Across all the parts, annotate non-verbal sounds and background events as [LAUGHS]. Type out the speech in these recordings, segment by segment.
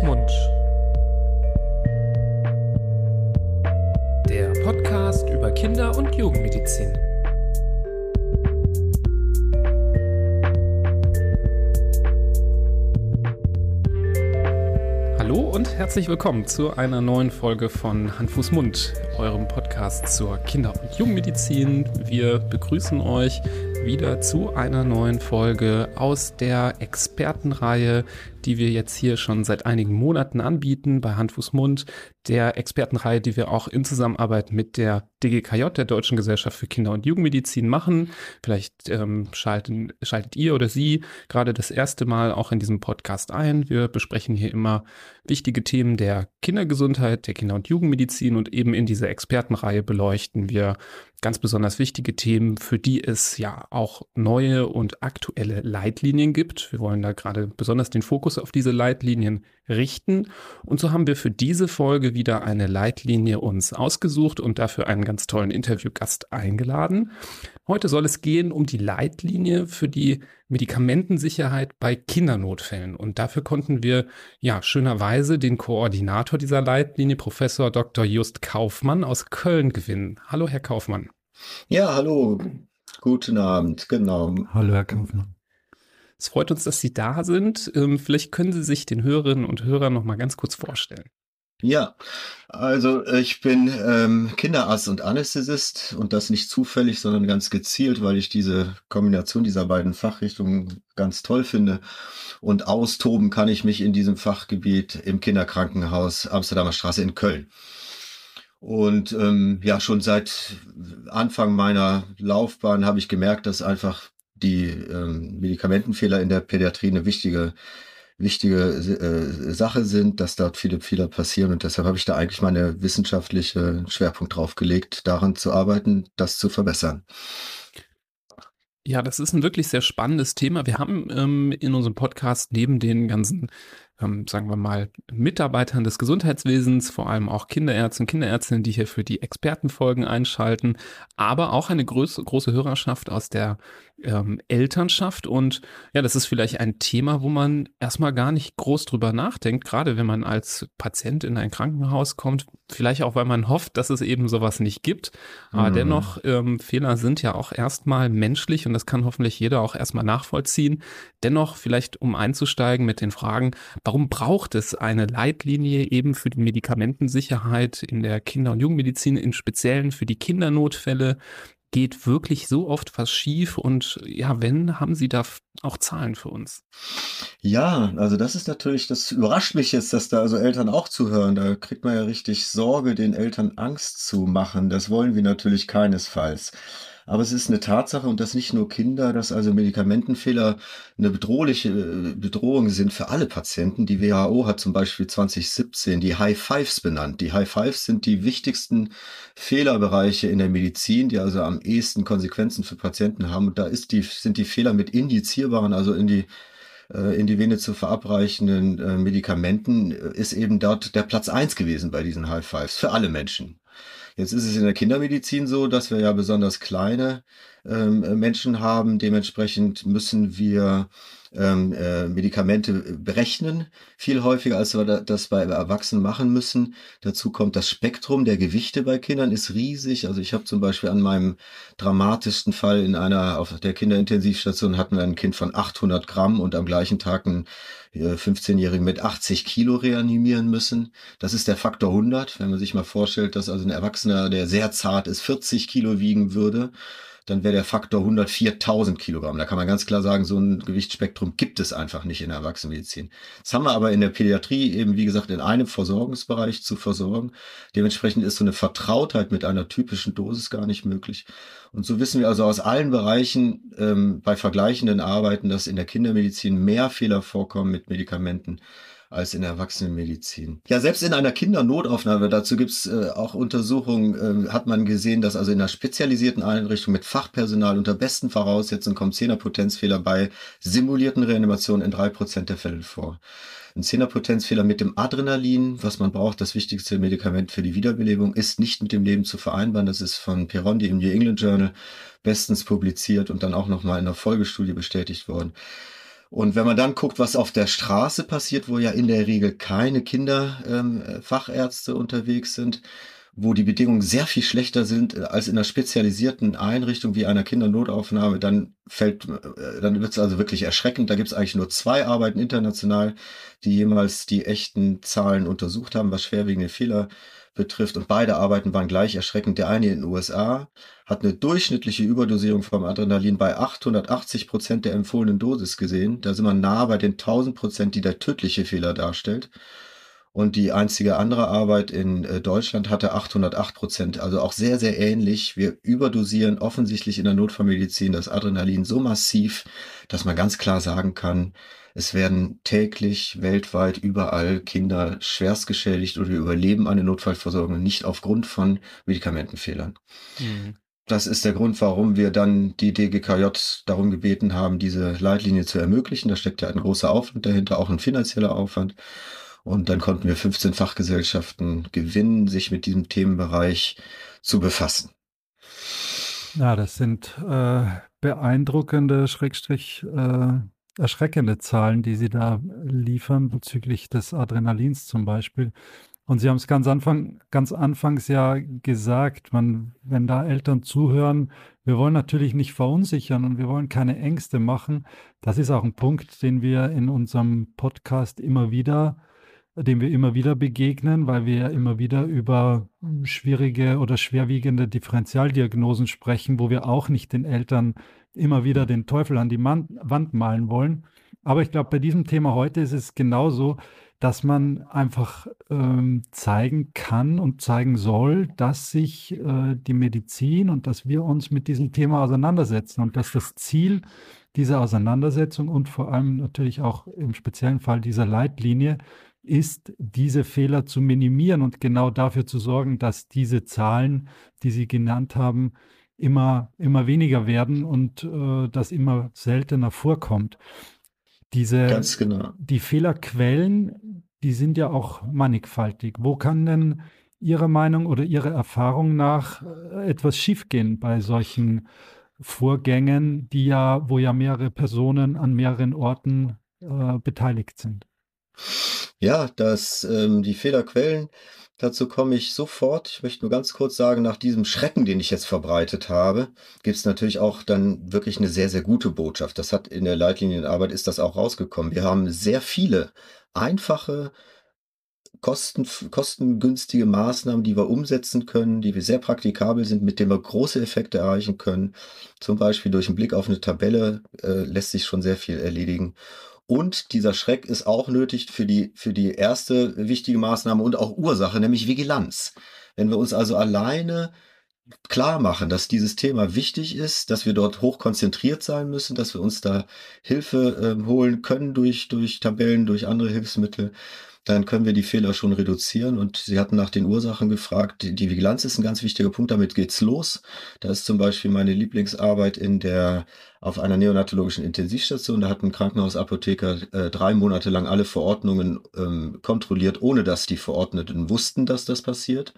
Mund. Der Podcast über Kinder- und Jugendmedizin. Hallo und herzlich willkommen zu einer neuen Folge von Hand, Fuß, Mund, eurem Podcast zur Kinder- und Jugendmedizin. Wir begrüßen euch wieder zu einer neuen Folge aus der Expertenreihe, die wir jetzt hier schon seit einigen Monaten anbieten bei Hand, Fuß, Mund. Der Expertenreihe, die wir auch in Zusammenarbeit mit der DGKJ, der Deutschen Gesellschaft für Kinder- und Jugendmedizin, machen. Vielleicht ähm, schalten, schaltet ihr oder Sie gerade das erste Mal auch in diesem Podcast ein. Wir besprechen hier immer wichtige Themen der Kindergesundheit, der Kinder- und Jugendmedizin und eben in dieser Expertenreihe beleuchten wir ganz besonders wichtige Themen, für die es ja auch neue und aktuelle Leitlinien gibt. Wir wollen da gerade besonders den Fokus auf diese Leitlinien richten. Und so haben wir für diese Folge wieder eine Leitlinie uns ausgesucht und dafür einen ganz tollen Interviewgast eingeladen. Heute soll es gehen um die Leitlinie für die Medikamentensicherheit bei Kindernotfällen. Und dafür konnten wir ja schönerweise den Koordinator dieser Leitlinie, Professor Dr. Just Kaufmann aus Köln gewinnen. Hallo, Herr Kaufmann. Ja, hallo. Guten Abend, genau. Hallo, Herr Kaufmann. Es freut uns, dass Sie da sind. Ähm, vielleicht können Sie sich den Hörerinnen und Hörern noch mal ganz kurz vorstellen. Ja, also ich bin ähm, Kinderarzt und Anästhesist und das nicht zufällig, sondern ganz gezielt, weil ich diese Kombination dieser beiden Fachrichtungen ganz toll finde. Und austoben kann ich mich in diesem Fachgebiet im Kinderkrankenhaus Amsterdamer Straße in Köln. Und ähm, ja, schon seit Anfang meiner Laufbahn habe ich gemerkt, dass einfach die ähm, Medikamentenfehler in der Pädiatrie eine wichtige wichtige äh, Sache sind, dass dort viele Fehler passieren und deshalb habe ich da eigentlich meine wissenschaftliche Schwerpunkt drauf gelegt, daran zu arbeiten, das zu verbessern. Ja, das ist ein wirklich sehr spannendes Thema. Wir haben ähm, in unserem Podcast neben den ganzen ähm, sagen wir mal, Mitarbeitern des Gesundheitswesens, vor allem auch Kinderärzte und Kinderärztinnen, die hier für die Expertenfolgen einschalten, aber auch eine große, große Hörerschaft aus der ähm, Elternschaft. Und ja, das ist vielleicht ein Thema, wo man erstmal gar nicht groß drüber nachdenkt, gerade wenn man als Patient in ein Krankenhaus kommt, vielleicht auch, weil man hofft, dass es eben sowas nicht gibt. Aber mhm. dennoch, ähm, Fehler sind ja auch erstmal menschlich und das kann hoffentlich jeder auch erstmal nachvollziehen. Dennoch vielleicht, um einzusteigen mit den Fragen, Warum braucht es eine Leitlinie eben für die Medikamentensicherheit in der Kinder- und Jugendmedizin, im Speziellen für die Kindernotfälle? Geht wirklich so oft was schief? Und ja, wenn, haben Sie da auch Zahlen für uns? Ja, also das ist natürlich, das überrascht mich jetzt, dass da also Eltern auch zuhören. Da kriegt man ja richtig Sorge, den Eltern Angst zu machen. Das wollen wir natürlich keinesfalls. Aber es ist eine Tatsache und das nicht nur Kinder, dass also Medikamentenfehler eine bedrohliche äh, Bedrohung sind für alle Patienten. Die WHO hat zum Beispiel 2017 die High Fives benannt. Die High Fives sind die wichtigsten Fehlerbereiche in der Medizin, die also am ehesten Konsequenzen für Patienten haben. Und da ist die, sind die Fehler mit indizierbaren, also in die äh, in die Vene zu verabreichenden äh, Medikamenten ist eben dort der Platz eins gewesen bei diesen High Fives für alle Menschen. Jetzt ist es in der Kindermedizin so, dass wir ja besonders kleine ähm, Menschen haben. Dementsprechend müssen wir ähm, äh, Medikamente berechnen, viel häufiger, als wir das bei Erwachsenen machen müssen. Dazu kommt das Spektrum der Gewichte bei Kindern ist riesig. Also ich habe zum Beispiel an meinem dramatischsten Fall in einer auf der Kinderintensivstation hatten wir ein Kind von 800 Gramm und am gleichen Tag ein 15-Jährigen mit 80 Kilo reanimieren müssen. Das ist der Faktor 100. Wenn man sich mal vorstellt, dass also ein Erwachsener, der sehr zart ist, 40 Kilo wiegen würde, dann wäre der Faktor 104.000 Kilogramm. Da kann man ganz klar sagen, so ein Gewichtsspektrum gibt es einfach nicht in der Erwachsenenmedizin. Das haben wir aber in der Pädiatrie eben, wie gesagt, in einem Versorgungsbereich zu versorgen. Dementsprechend ist so eine Vertrautheit mit einer typischen Dosis gar nicht möglich. Und so wissen wir also aus allen Bereichen ähm, bei vergleichenden Arbeiten, dass in der Kindermedizin mehr Fehler vorkommen mit Medikamenten als in der Erwachsenenmedizin. Ja, selbst in einer Kindernotaufnahme, dazu gibt's äh, auch Untersuchungen, äh, hat man gesehen, dass also in einer spezialisierten Einrichtung mit Fachpersonal unter besten Voraussetzungen kommt Zehnerpotenzfehler bei simulierten Reanimationen in drei Prozent der Fälle vor. Ein Zehnerpotenzfehler mit dem Adrenalin, was man braucht, das wichtigste Medikament für die Wiederbelebung, ist nicht mit dem Leben zu vereinbaren. Das ist von Perondi im New England Journal bestens publiziert und dann auch nochmal in einer Folgestudie bestätigt worden. Und wenn man dann guckt, was auf der Straße passiert, wo ja in der Regel keine Kinderfachärzte ähm, unterwegs sind, wo die Bedingungen sehr viel schlechter sind äh, als in einer spezialisierten Einrichtung wie einer Kindernotaufnahme, dann fällt, äh, dann wird es also wirklich erschreckend. Da gibt es eigentlich nur zwei Arbeiten international, die jemals die echten Zahlen untersucht haben, was schwerwiegende Fehler betrifft. Und beide Arbeiten waren gleich erschreckend. Der eine in den USA hat eine durchschnittliche Überdosierung vom Adrenalin bei 880 Prozent der empfohlenen Dosis gesehen. Da sind wir nah bei den 1000 Prozent, die der tödliche Fehler darstellt. Und die einzige andere Arbeit in äh, Deutschland hatte 808 Prozent, also auch sehr, sehr ähnlich. Wir überdosieren offensichtlich in der Notfallmedizin das Adrenalin so massiv, dass man ganz klar sagen kann, es werden täglich weltweit überall Kinder schwerst geschädigt oder überleben eine Notfallversorgung nicht aufgrund von Medikamentenfehlern. Mhm. Das ist der Grund, warum wir dann die DGKJ darum gebeten haben, diese Leitlinie zu ermöglichen. Da steckt ja ein großer Aufwand dahinter, auch ein finanzieller Aufwand. Und dann konnten wir 15 Fachgesellschaften gewinnen, sich mit diesem Themenbereich zu befassen. Ja, das sind äh, beeindruckende, Schrägstrich, äh, erschreckende Zahlen, die Sie da liefern bezüglich des Adrenalins zum Beispiel. Und Sie haben es ganz, Anfang, ganz anfangs ja gesagt, man, wenn da Eltern zuhören, wir wollen natürlich nicht verunsichern und wir wollen keine Ängste machen. Das ist auch ein Punkt, den wir in unserem Podcast immer wieder dem wir immer wieder begegnen, weil wir ja immer wieder über schwierige oder schwerwiegende Differentialdiagnosen sprechen, wo wir auch nicht den Eltern immer wieder den Teufel an die Wand malen wollen. Aber ich glaube, bei diesem Thema heute ist es genauso, dass man einfach ähm, zeigen kann und zeigen soll, dass sich äh, die Medizin und dass wir uns mit diesem Thema auseinandersetzen und dass das Ziel dieser Auseinandersetzung und vor allem natürlich auch im speziellen Fall dieser Leitlinie ist, diese Fehler zu minimieren und genau dafür zu sorgen, dass diese Zahlen, die Sie genannt haben, immer, immer weniger werden und äh, das immer seltener vorkommt. Diese, Ganz genau. Die Fehlerquellen, die sind ja auch mannigfaltig. Wo kann denn Ihrer Meinung oder Ihrer Erfahrung nach äh, etwas schiefgehen bei solchen Vorgängen, die ja, wo ja mehrere Personen an mehreren Orten äh, beteiligt sind? Ja, dass ähm, die Fehlerquellen, dazu komme ich sofort. Ich möchte nur ganz kurz sagen, nach diesem Schrecken, den ich jetzt verbreitet habe, gibt es natürlich auch dann wirklich eine sehr, sehr gute Botschaft. Das hat in der Leitlinienarbeit ist das auch rausgekommen. Wir haben sehr viele einfache, kosten, kostengünstige Maßnahmen, die wir umsetzen können, die wir sehr praktikabel sind, mit denen wir große Effekte erreichen können. Zum Beispiel durch einen Blick auf eine Tabelle äh, lässt sich schon sehr viel erledigen. Und dieser Schreck ist auch nötig für die, für die erste wichtige Maßnahme und auch Ursache, nämlich Vigilanz. Wenn wir uns also alleine klar machen, dass dieses Thema wichtig ist, dass wir dort hoch konzentriert sein müssen, dass wir uns da Hilfe äh, holen können durch, durch Tabellen, durch andere Hilfsmittel, dann können wir die Fehler schon reduzieren. Und Sie hatten nach den Ursachen gefragt. Die, Vigilanz ist ein ganz wichtiger Punkt. Damit geht's los. Da ist zum Beispiel meine Lieblingsarbeit in der auf einer neonatologischen Intensivstation. Da hat ein Krankenhausapotheker äh, drei Monate lang alle Verordnungen ähm, kontrolliert, ohne dass die Verordneten wussten, dass das passiert.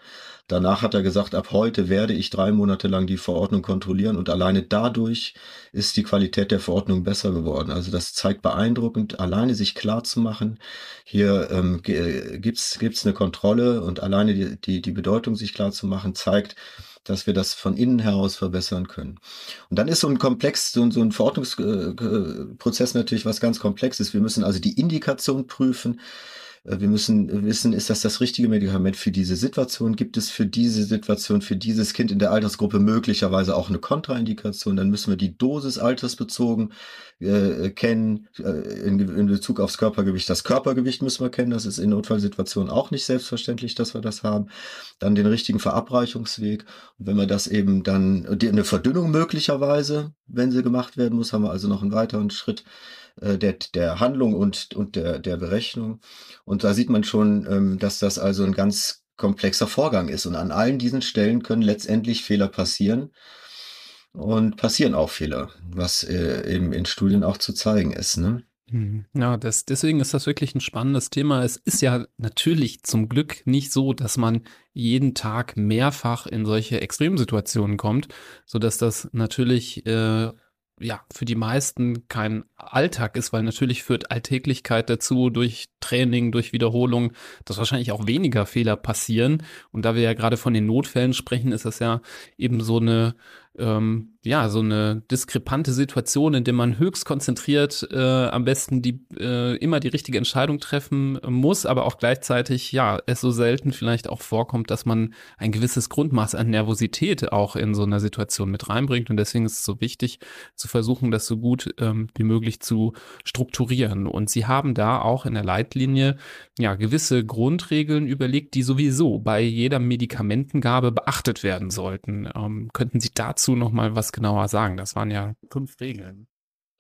Danach hat er gesagt, ab heute werde ich drei Monate lang die Verordnung kontrollieren und alleine dadurch ist die Qualität der Verordnung besser geworden. Also das zeigt beeindruckend, alleine sich klar zu machen, hier ähm, gibt's gibt's eine Kontrolle und alleine die, die, die Bedeutung sich klar zu machen, zeigt, dass wir das von innen heraus verbessern können. Und dann ist so ein Komplex, so, so ein Verordnungsprozess natürlich was ganz Komplexes. Wir müssen also die Indikation prüfen. Äh, wir müssen wissen, ist das das richtige Medikament für diese Situation? Gibt es für diese Situation, für dieses Kind in der Altersgruppe möglicherweise auch eine Kontraindikation? Dann müssen wir die Dosis altersbezogen äh, kennen, äh, in, in, Bezug aufs Körpergewicht. Das Körpergewicht müssen wir kennen, das ist in Notfallsituationen auch nicht selbstverständlich, dass wir das haben. Dann den richtigen Verabreichungsweg. Und wenn wir das eben dann, eine Verdünnung möglicherweise, wenn sie gemacht werden muss, haben wir also noch einen weiteren Schritt äh, der, der Handlung und, und der, der Berechnung. Und da sieht man schon, ähm, dass das also ein ganz komplexer Vorgang ist. Und an allen diesen Stellen können letztendlich Fehler passieren. Und passieren auch Fehler, was äh, eben in Studien auch zu zeigen ist. Ne? Mhm. Ja, das, deswegen ist das wirklich ein spannendes Thema. Es ist ja natürlich zum Glück nicht so, dass man jeden Tag mehrfach in solche Extremsituationen kommt, sodass das natürlich äh, ja für die meisten kein Alltag ist, weil natürlich führt Alltäglichkeit dazu durch Training, durch Wiederholung, dass wahrscheinlich auch weniger Fehler passieren. Und da wir ja gerade von den Notfällen sprechen, ist das ja eben so eine ähm, ja, so eine diskrepante Situation, in der man höchst konzentriert äh, am besten die äh, immer die richtige Entscheidung treffen muss, aber auch gleichzeitig, ja, es so selten vielleicht auch vorkommt, dass man ein gewisses Grundmaß an Nervosität auch in so einer Situation mit reinbringt. Und deswegen ist es so wichtig, zu versuchen, das so gut ähm, wie möglich zu strukturieren. Und sie haben da auch in der Leitlinie ja gewisse Grundregeln überlegt, die sowieso bei jeder Medikamentengabe beachtet werden sollten. Ähm, könnten Sie dazu noch was genauer sagen? Das waren ja fünf Regeln.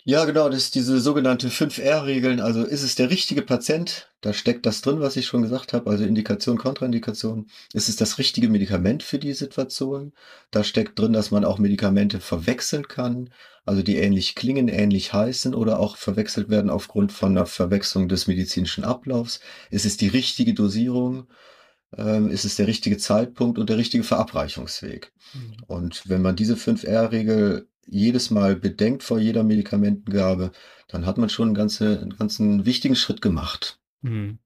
Ja, genau, das ist diese sogenannte 5R-Regeln. Also ist es der richtige Patient? Da steckt das drin, was ich schon gesagt habe, also Indikation, Kontraindikation. Ist es das richtige Medikament für die Situation? Da steckt drin, dass man auch Medikamente verwechseln kann, also die ähnlich klingen, ähnlich heißen oder auch verwechselt werden aufgrund von einer Verwechslung des medizinischen Ablaufs. Ist es die richtige Dosierung? Ähm, ist es der richtige Zeitpunkt und der richtige Verabreichungsweg? Mhm. Und wenn man diese 5R-Regel jedes Mal bedenkt vor jeder Medikamentengabe, dann hat man schon einen ganzen, einen ganzen wichtigen Schritt gemacht. Mhm.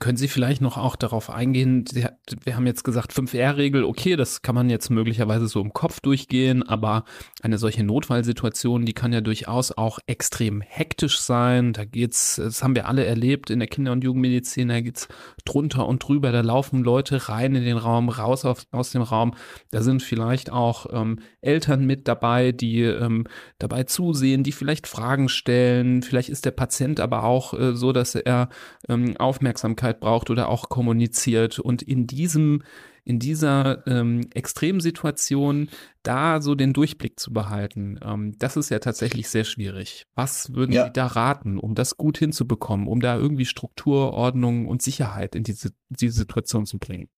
Können Sie vielleicht noch auch darauf eingehen, wir haben jetzt gesagt 5R-Regel, okay, das kann man jetzt möglicherweise so im Kopf durchgehen, aber eine solche Notfallsituation, die kann ja durchaus auch extrem hektisch sein. Da geht's, das haben wir alle erlebt in der Kinder- und Jugendmedizin, da geht's drunter und drüber, da laufen Leute rein in den Raum, raus auf, aus dem Raum. Da sind vielleicht auch ähm, Eltern mit dabei, die ähm, dabei zusehen, die vielleicht Fragen stellen. Vielleicht ist der Patient aber auch äh, so, dass er ähm, Aufmerksamkeit Aufmerksamkeit braucht oder auch kommuniziert. Und in diesem, in dieser ähm, Extremsituation da so den Durchblick zu behalten, ähm, das ist ja tatsächlich sehr schwierig. Was würden ja. Sie da raten, um das gut hinzubekommen, um da irgendwie Struktur, Ordnung und Sicherheit in diese, diese Situation zu bringen?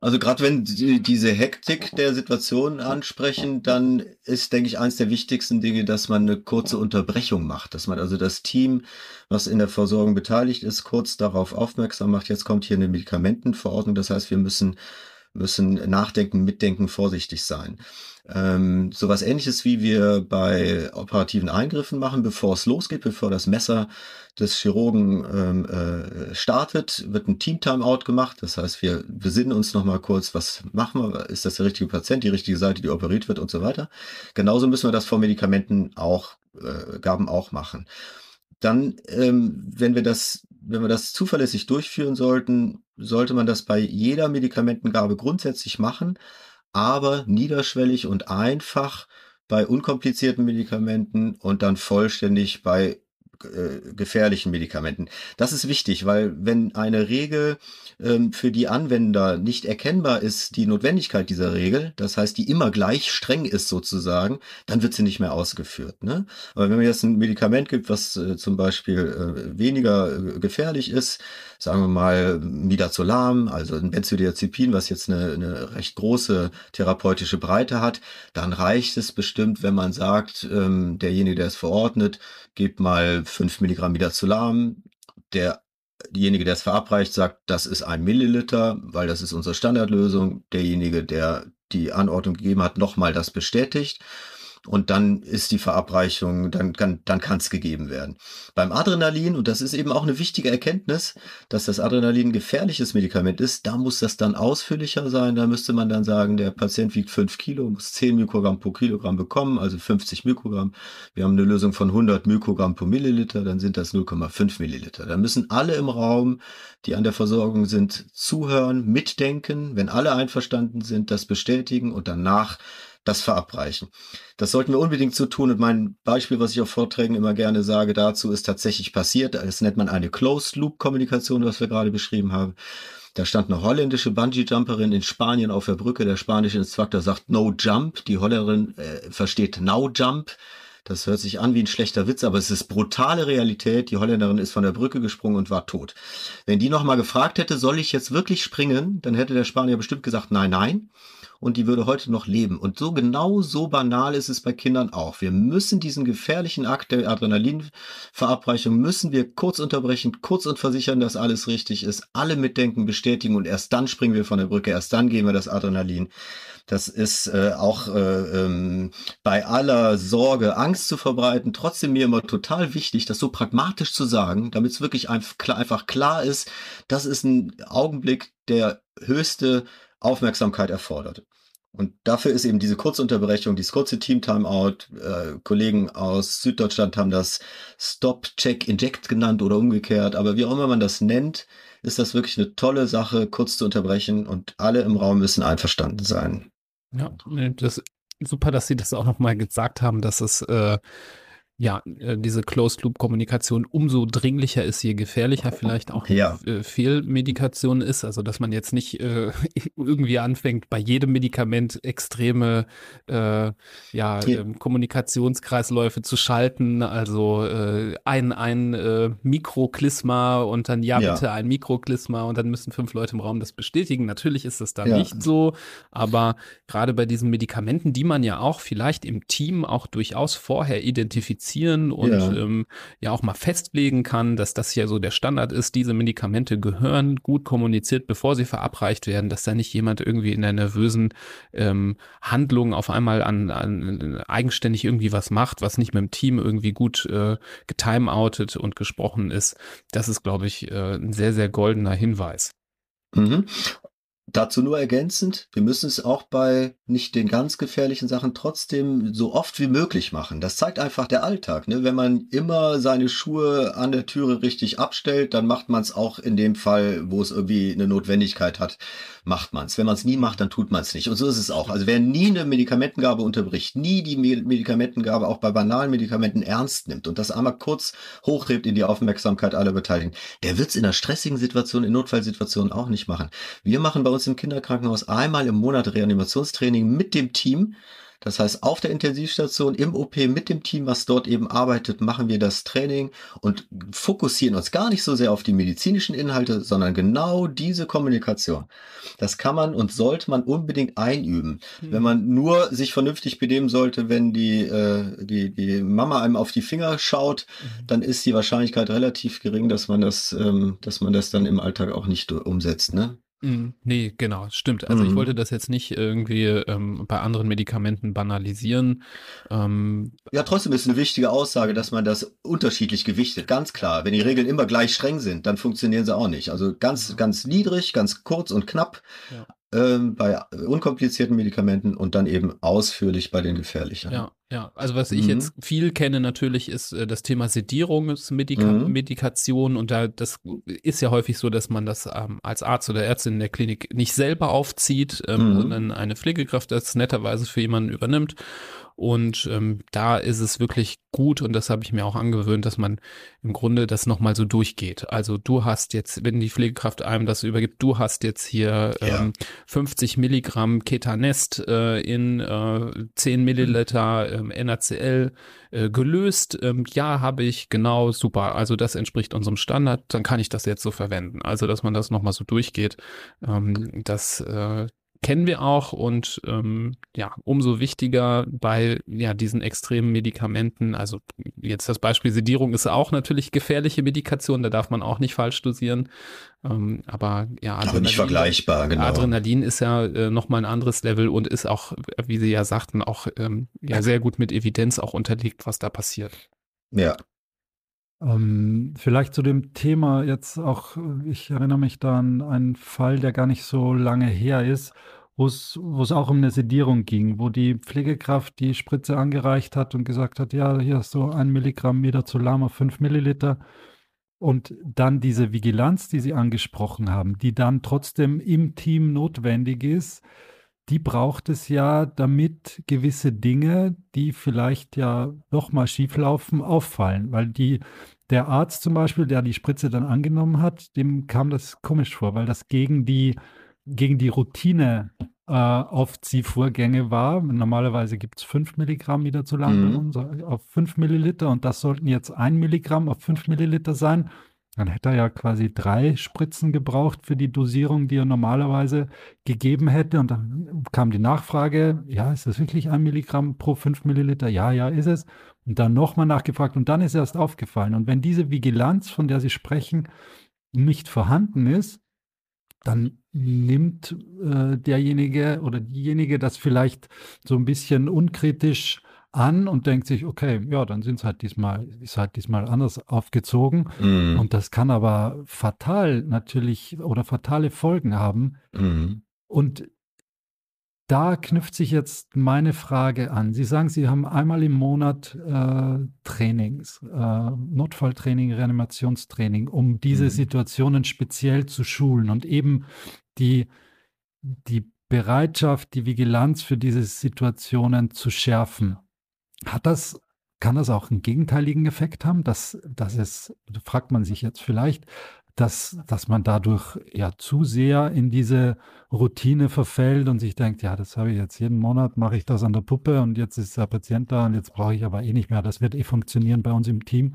Also gerade wenn Sie diese Hektik der Situation ansprechen, dann ist, denke ich, eines der wichtigsten Dinge, dass man eine kurze Unterbrechung macht, dass man also das Team, was in der Versorgung beteiligt ist, kurz darauf aufmerksam macht. Jetzt kommt hier eine Medikamentenverordnung, das heißt, wir müssen müssen nachdenken, mitdenken, vorsichtig sein. Ähm, sowas ähnliches wie wir bei operativen Eingriffen machen, bevor es losgeht, bevor das Messer des Chirurgen ähm, äh, startet, wird ein Team-Timeout gemacht. Das heißt, wir besinnen uns nochmal kurz, was machen wir? Ist das der richtige Patient, die richtige Seite, die operiert wird und so weiter. Genauso müssen wir das vor Medikamenten auch, äh, Gaben auch machen. Dann, ähm, wenn wir das, wenn wir das zuverlässig durchführen sollten, sollte man das bei jeder Medikamentengabe grundsätzlich machen, aber niederschwellig und einfach bei unkomplizierten Medikamenten und dann vollständig bei äh, gefährlichen Medikamenten. Das ist wichtig, weil wenn eine Regel ähm, für die Anwender nicht erkennbar ist, die Notwendigkeit dieser Regel, das heißt, die immer gleich streng ist sozusagen, dann wird sie nicht mehr ausgeführt. Ne? Aber wenn man jetzt ein Medikament gibt, was äh, zum Beispiel äh, weniger äh, gefährlich ist, sagen wir mal Midazolam, also ein Benzodiazepin, was jetzt eine, eine recht große therapeutische Breite hat, dann reicht es bestimmt, wenn man sagt, ähm, derjenige, der es verordnet, gibt mal fünf Milligramm Midazolam. Der derjenige, der es verabreicht, sagt, das ist ein Milliliter, weil das ist unsere Standardlösung. Derjenige, der die Anordnung gegeben hat, nochmal das bestätigt und dann ist die Verabreichung, dann kann dann kann es gegeben werden. Beim Adrenalin und das ist eben auch eine wichtige Erkenntnis, dass das Adrenalin ein gefährliches Medikament ist. Da muss das dann ausführlicher sein. Da müsste man dann sagen, der Patient wiegt 5 Kilo, muss 10 Mikrogramm pro Kilogramm bekommen, also 50 Mikrogramm. Wir haben eine Lösung von 100 Mikrogramm pro Milliliter, dann sind das 0,5 Milliliter. Da müssen alle im Raum, die an der Versorgung sind, zuhören, mitdenken. Wenn alle einverstanden sind, das bestätigen und danach das verabreichen. Das sollten wir unbedingt so tun. Und mein Beispiel, was ich auf Vorträgen immer gerne sage dazu, ist tatsächlich passiert. Das nennt man eine Closed-Loop-Kommunikation, was wir gerade beschrieben haben. Da stand eine holländische Bungee-Jumperin in Spanien auf der Brücke. Der spanische Instruktor sagt No Jump. Die Holländerin äh, versteht Now Jump. Das hört sich an wie ein schlechter Witz, aber es ist brutale Realität. Die Holländerin ist von der Brücke gesprungen und war tot. Wenn die nochmal gefragt hätte, soll ich jetzt wirklich springen, dann hätte der Spanier bestimmt gesagt, nein, nein und die würde heute noch leben. Und so genau so banal ist es bei Kindern auch. Wir müssen diesen gefährlichen Akt der Adrenalinverabreichung müssen wir kurz unterbrechen, kurz und versichern, dass alles richtig ist, alle mitdenken, bestätigen und erst dann springen wir von der Brücke, erst dann gehen wir das Adrenalin. Das ist äh, auch äh, ähm, bei aller Sorge, Angst zu verbreiten. Trotzdem mir immer total wichtig, das so pragmatisch zu sagen, damit es wirklich einfach klar ist, das ist ein Augenblick, der höchste Aufmerksamkeit erfordert. Und dafür ist eben diese Kurzunterbrechung, dieses kurze Team-Timeout. Äh, Kollegen aus Süddeutschland haben das Stop, Check, Inject genannt oder umgekehrt. Aber wie auch immer man das nennt, ist das wirklich eine tolle Sache, kurz zu unterbrechen und alle im Raum müssen einverstanden sein. Ja, das super, dass Sie das auch nochmal gesagt haben, dass es äh, ja, äh, diese Closed-Loop-Kommunikation umso dringlicher ist, je gefährlicher vielleicht auch ja. Äh, Fehlmedikation ist. Also, dass man jetzt nicht äh, [LAUGHS] irgendwie anfängt, bei jedem Medikament extreme äh, ja, äh, Kommunikationskreisläufe zu schalten. Also äh, ein, ein äh, Mikroklisma und dann ja, ja, bitte ein Mikroklisma und dann müssen fünf Leute im Raum das bestätigen. Natürlich ist das da ja. nicht so, aber gerade bei diesen Medikamenten, die man ja auch vielleicht im Team auch durchaus vorher identifiziert, identifizieren und ja. Ähm, ja auch mal festlegen kann, dass das ja so der Standard ist. Diese Medikamente gehören gut kommuniziert, bevor sie verabreicht werden, dass da nicht jemand irgendwie in der nervösen ähm, Handlung auf einmal an, an eigenständig irgendwie was macht, was nicht mit dem Team irgendwie gut äh, getimeoutet und gesprochen ist. Das ist, glaube ich, äh, ein sehr, sehr goldener Hinweis. Mhm. Dazu nur ergänzend, wir müssen es auch bei nicht den ganz gefährlichen Sachen trotzdem so oft wie möglich machen. Das zeigt einfach der Alltag. Ne? Wenn man immer seine Schuhe an der Türe richtig abstellt, dann macht man es auch in dem Fall, wo es irgendwie eine Notwendigkeit hat, macht man es. Wenn man es nie macht, dann tut man es nicht. Und so ist es auch. Also wer nie eine Medikamentengabe unterbricht, nie die Medikamentengabe auch bei banalen Medikamenten ernst nimmt und das einmal kurz hochhebt in die Aufmerksamkeit aller Beteiligten, der wird es in einer stressigen Situation, in Notfallsituationen auch nicht machen. Wir machen bei uns im Kinderkrankenhaus einmal im Monat Reanimationstraining mit dem Team. Das heißt, auf der Intensivstation im OP mit dem Team, was dort eben arbeitet, machen wir das Training und fokussieren uns gar nicht so sehr auf die medizinischen Inhalte, sondern genau diese Kommunikation. Das kann man und sollte man unbedingt einüben. Mhm. Wenn man nur sich vernünftig benehmen sollte, wenn die, äh, die, die Mama einem auf die Finger schaut, mhm. dann ist die Wahrscheinlichkeit relativ gering, dass man das, ähm, dass man das dann im Alltag auch nicht umsetzt. Ne? Mm, nee, genau, stimmt. Also mhm. ich wollte das jetzt nicht irgendwie ähm, bei anderen Medikamenten banalisieren. Ähm, ja, trotzdem ist eine wichtige Aussage, dass man das unterschiedlich gewichtet. Ganz klar. Wenn die Regeln immer gleich streng sind, dann funktionieren sie auch nicht. Also ganz, ganz niedrig, ganz kurz und knapp. Ja ähm, bei unkomplizierten Medikamenten und dann eben ausführlich bei den gefährlichen. Ja, ja. Also was ich mhm. jetzt viel kenne natürlich ist äh, das Thema Sedierungsmedikation mhm. und da das ist ja häufig so, dass man das ähm, als Arzt oder Ärztin in der Klinik nicht selber aufzieht, ähm, mhm. sondern eine Pflegekraft das netterweise für jemanden übernimmt und ähm, da ist es wirklich gut, und das habe ich mir auch angewöhnt, dass man im Grunde das nochmal so durchgeht. Also du hast jetzt, wenn die Pflegekraft einem das übergibt, du hast jetzt hier ja. ähm, 50 Milligramm Ketanest äh, in äh, 10 Milliliter ähm, NaCl äh, gelöst. Ähm, ja, habe ich, genau, super. Also das entspricht unserem Standard, dann kann ich das jetzt so verwenden. Also, dass man das nochmal so durchgeht, ähm, das äh, kennen wir auch und ähm, ja, umso wichtiger bei ja, diesen extremen Medikamenten, also jetzt das Beispiel Sedierung ist auch natürlich gefährliche Medikation, da darf man auch nicht falsch dosieren, ähm, aber ja, Adrenalin, aber nicht vergleichbar, genau. Adrenalin ist ja äh, nochmal ein anderes Level und ist auch, wie Sie ja sagten, auch ähm, ja sehr gut mit Evidenz auch unterlegt, was da passiert. Ja, ähm, vielleicht zu dem Thema jetzt auch, ich erinnere mich da an einen Fall, der gar nicht so lange her ist, wo es auch um eine Sedierung ging, wo die Pflegekraft die Spritze angereicht hat und gesagt hat, ja, hier hast du ein Milligramm Midazolam auf fünf Milliliter. Und dann diese Vigilanz, die Sie angesprochen haben, die dann trotzdem im Team notwendig ist, die braucht es ja, damit gewisse Dinge, die vielleicht ja doch mal schieflaufen, auffallen. Weil die, der Arzt zum Beispiel, der die Spritze dann angenommen hat, dem kam das komisch vor, weil das gegen die, gegen die Routine äh, Aufziehvorgänge war. Normalerweise gibt es 5 Milligramm wieder zu lang mhm. auf 5 Milliliter und das sollten jetzt 1 Milligramm auf 5 Milliliter sein. Dann hätte er ja quasi drei Spritzen gebraucht für die Dosierung, die er normalerweise gegeben hätte. Und dann kam die Nachfrage, ja, ist das wirklich ein Milligramm pro fünf Milliliter? Ja, ja, ist es. Und dann nochmal nachgefragt und dann ist erst aufgefallen. Und wenn diese Vigilanz, von der Sie sprechen, nicht vorhanden ist, dann nimmt äh, derjenige oder diejenige das vielleicht so ein bisschen unkritisch an und denkt sich, okay, ja, dann sind es halt diesmal, ist halt diesmal anders aufgezogen. Mhm. Und das kann aber fatal natürlich oder fatale Folgen haben. Mhm. Und da knüpft sich jetzt meine Frage an. Sie sagen, Sie haben einmal im Monat äh, Trainings, äh, Notfalltraining, Reanimationstraining, um diese mhm. Situationen speziell zu schulen und eben die, die Bereitschaft, die Vigilanz für diese Situationen zu schärfen. Hat das, kann das auch einen gegenteiligen Effekt haben, dass, dass es, fragt man sich jetzt vielleicht, dass, dass man dadurch ja zu sehr in diese Routine verfällt und sich denkt, ja, das habe ich jetzt jeden Monat, mache ich das an der Puppe und jetzt ist der Patient da und jetzt brauche ich aber eh nicht mehr. Das wird eh funktionieren bei uns im Team,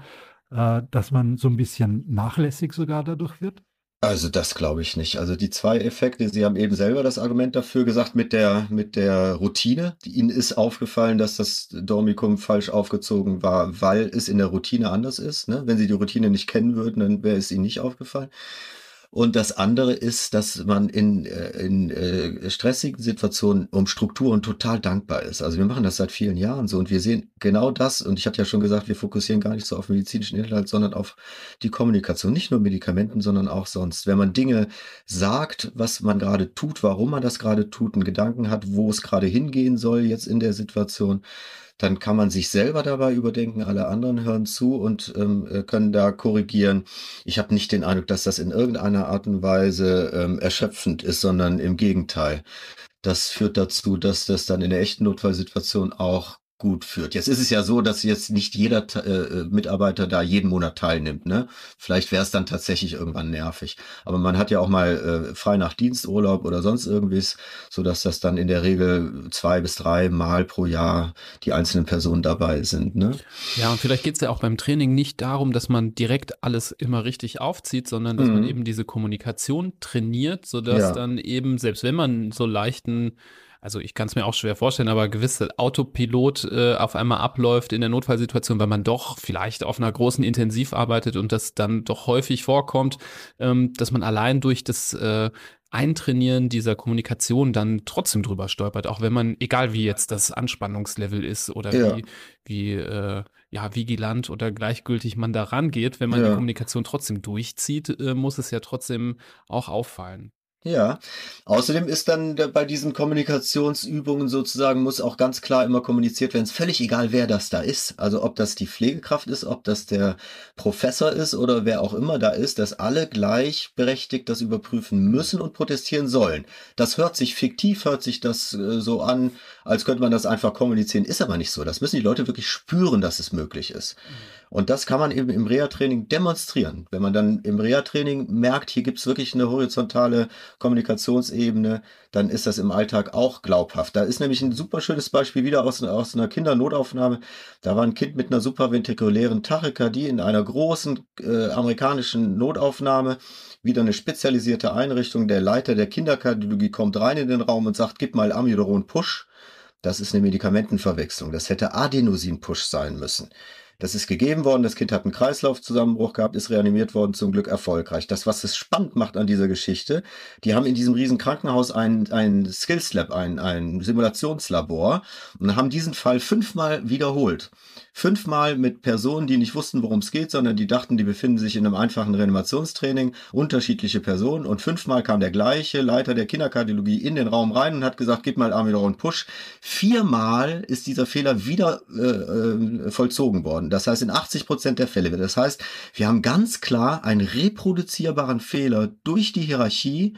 äh, dass man so ein bisschen nachlässig sogar dadurch wird? Also das glaube ich nicht. Also die zwei Effekte, Sie haben eben selber das Argument dafür gesagt mit der, mit der Routine. Ihnen ist aufgefallen, dass das Dormicum falsch aufgezogen war, weil es in der Routine anders ist. Ne? Wenn Sie die Routine nicht kennen würden, dann wäre es Ihnen nicht aufgefallen. Und das andere ist, dass man in, äh, in äh, stressigen Situationen um Strukturen total dankbar ist. Also wir machen das seit vielen Jahren so und wir sehen genau das. Und ich hatte ja schon gesagt, wir fokussieren gar nicht so auf medizinischen Inhalt, sondern auf die Kommunikation. Nicht nur Medikamenten, sondern auch sonst. Wenn man Dinge sagt, was man gerade tut, warum man das gerade tut, einen Gedanken hat, wo es gerade hingehen soll jetzt in der Situation, dann kann man sich selber dabei überdenken, alle anderen hören zu und ähm, äh, können da korrigieren. Ich habe nicht den Eindruck, dass das in irgendeiner Art und Weise ähm, erschöpfend ist, sondern im Gegenteil. Das führt dazu, dass das dann in der echten Notfallsituation auch gut führt. Jetzt ist es ja so, dass jetzt nicht jeder äh, äh, Mitarbeiter da jeden Monat teilnimmt. Ne? Vielleicht wäre es dann tatsächlich irgendwann nervig. Aber man hat ja auch mal äh, frei nach Diensturlaub oder sonst irgendwas, so dass das dann in der Regel zwei bis drei Mal pro Jahr die einzelnen Personen dabei sind. Ne? Ja, und vielleicht geht es ja auch beim Training nicht darum, dass man direkt alles immer richtig aufzieht, sondern dass mhm. man eben diese Kommunikation trainiert, sodass ja. dann eben, selbst wenn man so leichten also ich kann es mir auch schwer vorstellen, aber gewisse Autopilot äh, auf einmal abläuft in der Notfallsituation, weil man doch vielleicht auf einer großen Intensiv arbeitet und das dann doch häufig vorkommt, ähm, dass man allein durch das äh, Eintrainieren dieser Kommunikation dann trotzdem drüber stolpert, auch wenn man, egal wie jetzt das Anspannungslevel ist oder ja. wie, wie äh, ja, vigilant oder gleichgültig man da rangeht, wenn man ja. die Kommunikation trotzdem durchzieht, äh, muss es ja trotzdem auch auffallen. Ja, außerdem ist dann bei diesen Kommunikationsübungen sozusagen, muss auch ganz klar immer kommuniziert werden, es ist völlig egal, wer das da ist. Also ob das die Pflegekraft ist, ob das der Professor ist oder wer auch immer da ist, dass alle gleichberechtigt das überprüfen müssen und protestieren sollen. Das hört sich fiktiv, hört sich das äh, so an, als könnte man das einfach kommunizieren, ist aber nicht so. Das müssen die Leute wirklich spüren, dass es möglich ist. Mhm. Und das kann man eben im Reha-Training demonstrieren. Wenn man dann im Reha-Training merkt, hier gibt es wirklich eine horizontale Kommunikationsebene, dann ist das im Alltag auch glaubhaft. Da ist nämlich ein super schönes Beispiel wieder aus, aus einer Kindernotaufnahme. Da war ein Kind mit einer supraventrikulären Tachykardie in einer großen äh, amerikanischen Notaufnahme wieder eine spezialisierte Einrichtung. Der Leiter der Kinderkardiologie kommt rein in den Raum und sagt, gib mal Amiodaron Push. Das ist eine Medikamentenverwechslung. Das hätte Adenosin Push sein müssen. Das ist gegeben worden, das Kind hat einen Kreislaufzusammenbruch gehabt, ist reanimiert worden, zum Glück erfolgreich. Das, was es spannend macht an dieser Geschichte, die haben in diesem riesen Krankenhaus ein, ein Skills Lab, ein, ein Simulationslabor und haben diesen Fall fünfmal wiederholt fünfmal mit Personen, die nicht wussten, worum es geht, sondern die dachten, die befinden sich in einem einfachen Reanimationstraining, unterschiedliche Personen und fünfmal kam der gleiche Leiter der Kinderkardiologie in den Raum rein und hat gesagt, gib mal Amidoron Push. Viermal ist dieser Fehler wieder äh, äh, vollzogen worden. Das heißt in 80 Prozent der Fälle. Das heißt, wir haben ganz klar einen reproduzierbaren Fehler durch die Hierarchie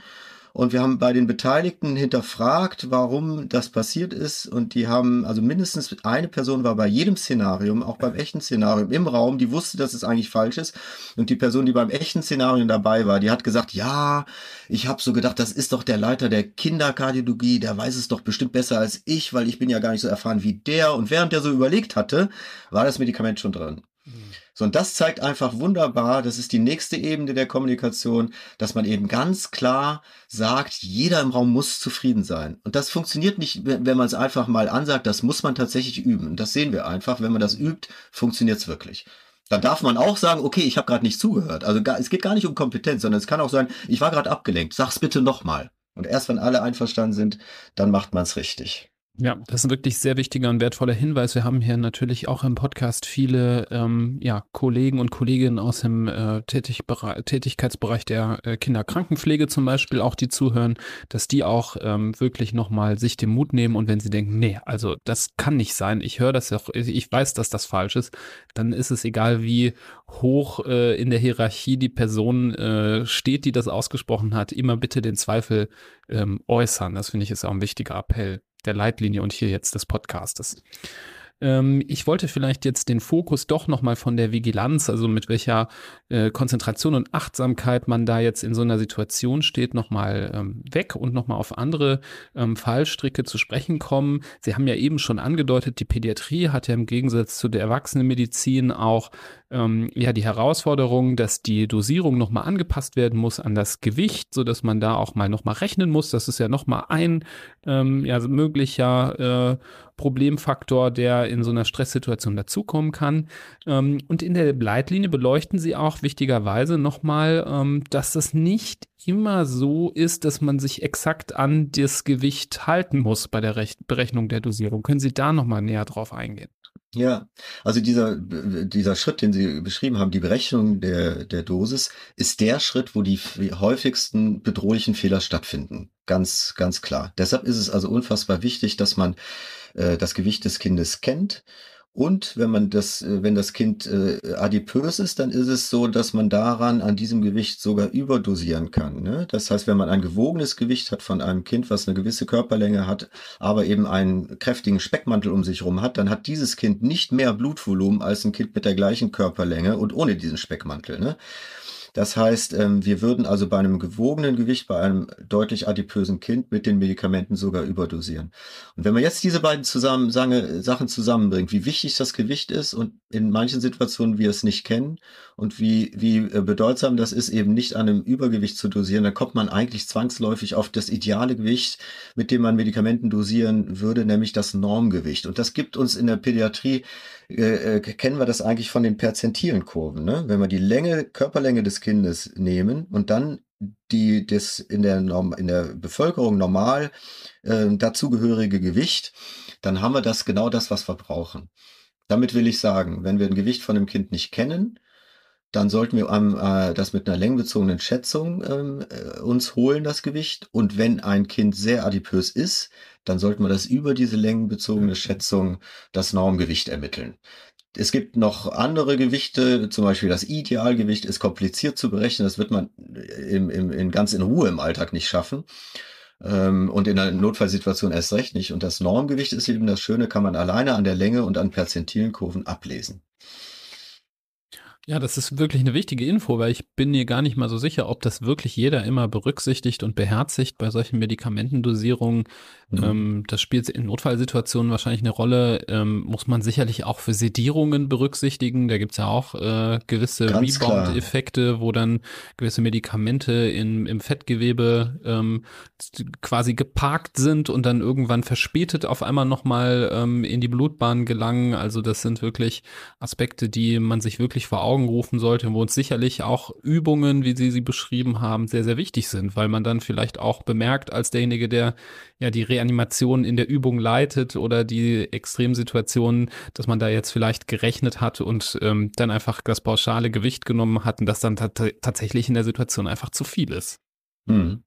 und wir haben bei den Beteiligten hinterfragt, warum das passiert ist. Und die haben, also mindestens eine Person war bei jedem Szenarium, auch beim echten Szenarium im Raum, die wusste, dass es eigentlich falsch ist. Und die Person, die beim echten Szenarium dabei war, die hat gesagt, ja, ich habe so gedacht, das ist doch der Leiter der Kinderkardiologie, der weiß es doch bestimmt besser als ich, weil ich bin ja gar nicht so erfahren wie der. Und während der so überlegt hatte, war das Medikament schon drin. Mhm. So, und das zeigt einfach wunderbar, das ist die nächste Ebene der Kommunikation, dass man eben ganz klar sagt, jeder im Raum muss zufrieden sein. Und das funktioniert nicht, wenn man es einfach mal ansagt, das muss man tatsächlich üben. Und das sehen wir einfach, wenn man das übt, funktioniert es wirklich. Dann darf man auch sagen, okay, ich habe gerade nicht zugehört. Also es geht gar nicht um Kompetenz, sondern es kann auch sein, ich war gerade abgelenkt, sag's bitte nochmal. Und erst wenn alle einverstanden sind, dann macht man es richtig. Ja, das ist ein wirklich sehr wichtiger und wertvoller Hinweis. Wir haben hier natürlich auch im Podcast viele ähm, ja, Kollegen und Kolleginnen aus dem äh, Tätig Tätigkeitsbereich der äh, Kinderkrankenpflege zum Beispiel, auch die zuhören, dass die auch ähm, wirklich nochmal sich den Mut nehmen und wenn sie denken, nee, also das kann nicht sein, ich höre das ja, ich weiß, dass das falsch ist, dann ist es egal, wie hoch äh, in der Hierarchie die Person äh, steht, die das ausgesprochen hat, immer bitte den Zweifel ähm, äußern. Das finde ich ist auch ein wichtiger Appell der Leitlinie und hier jetzt des Podcastes. Ähm, ich wollte vielleicht jetzt den Fokus doch nochmal von der Vigilanz, also mit welcher äh, Konzentration und Achtsamkeit man da jetzt in so einer Situation steht, nochmal ähm, weg und nochmal auf andere ähm, Fallstricke zu sprechen kommen. Sie haben ja eben schon angedeutet, die Pädiatrie hat ja im Gegensatz zu der Erwachsenenmedizin auch ähm, ja die Herausforderung, dass die Dosierung nochmal angepasst werden muss an das Gewicht, so dass man da auch mal nochmal rechnen muss. Das ist ja nochmal ein ähm, ja, möglicher äh, Problemfaktor, der in so einer Stresssituation dazukommen kann. Ähm, und in der Leitlinie beleuchten sie auch wichtigerweise nochmal, ähm, dass das nicht immer so ist, dass man sich exakt an das Gewicht halten muss bei der Rech Berechnung der Dosierung. Können Sie da nochmal näher drauf eingehen? Ja, also dieser, dieser Schritt, den Sie beschrieben haben, die Berechnung der, der Dosis, ist der Schritt, wo die häufigsten bedrohlichen Fehler stattfinden. Ganz, ganz klar. Deshalb ist es also unfassbar wichtig, dass man äh, das Gewicht des Kindes kennt. Und wenn man das, äh, wenn das Kind äh, adipös ist, dann ist es so, dass man daran an diesem Gewicht sogar überdosieren kann. Ne? Das heißt, wenn man ein gewogenes Gewicht hat von einem Kind, was eine gewisse Körperlänge hat, aber eben einen kräftigen Speckmantel um sich herum hat, dann hat dieses Kind nicht mehr Blutvolumen als ein Kind mit der gleichen Körperlänge und ohne diesen Speckmantel. Ne? Das heißt, ähm, wir würden also bei einem gewogenen Gewicht, bei einem deutlich adipösen Kind mit den Medikamenten sogar überdosieren. Und wenn man jetzt diese beiden zusammen, Sachen zusammenbringt, wie wichtig das Gewicht ist und in manchen Situationen wir es nicht kennen und wie, wie äh, bedeutsam das ist, eben nicht an einem Übergewicht zu dosieren, dann kommt man eigentlich zwangsläufig auf das ideale Gewicht, mit dem man Medikamenten dosieren würde, nämlich das Normgewicht. Und das gibt uns in der Pädiatrie äh, äh, kennen wir das eigentlich von den perzentilen Kurven. Ne? Wenn wir die Länge, Körperlänge des Kindes nehmen und dann die das in der Norm, in der Bevölkerung normal äh, dazugehörige Gewicht, dann haben wir das genau das, was wir brauchen. Damit will ich sagen, wenn wir ein Gewicht von einem Kind nicht kennen, dann sollten wir ähm, äh, das mit einer längenbezogenen Schätzung ähm, äh, uns holen, das Gewicht. Und wenn ein Kind sehr adipös ist, dann sollten wir das über diese längenbezogene Schätzung das Normgewicht ermitteln. Es gibt noch andere Gewichte, zum Beispiel das Idealgewicht ist kompliziert zu berechnen. Das wird man im, im, in ganz in Ruhe im Alltag nicht schaffen. Ähm, und in einer Notfallsituation erst recht nicht. Und das Normgewicht ist eben das Schöne, kann man alleine an der Länge und an perzentilen Kurven ablesen. Ja, das ist wirklich eine wichtige Info, weil ich bin mir gar nicht mal so sicher, ob das wirklich jeder immer berücksichtigt und beherzigt bei solchen Medikamentendosierungen. Mhm. Ähm, das spielt in Notfallsituationen wahrscheinlich eine Rolle. Ähm, muss man sicherlich auch für Sedierungen berücksichtigen. Da gibt's ja auch äh, gewisse Rebound-Effekte, wo dann gewisse Medikamente in, im Fettgewebe ähm, quasi geparkt sind und dann irgendwann verspätet auf einmal nochmal ähm, in die Blutbahn gelangen. Also das sind wirklich Aspekte, die man sich wirklich vor Augen Augen rufen sollte, wo uns sicherlich auch Übungen, wie Sie sie beschrieben haben, sehr, sehr wichtig sind, weil man dann vielleicht auch bemerkt, als derjenige, der ja die Reanimation in der Übung leitet oder die Extremsituationen, dass man da jetzt vielleicht gerechnet hat und ähm, dann einfach das pauschale Gewicht genommen hat und das dann tatsächlich in der Situation einfach zu viel ist. Mhm.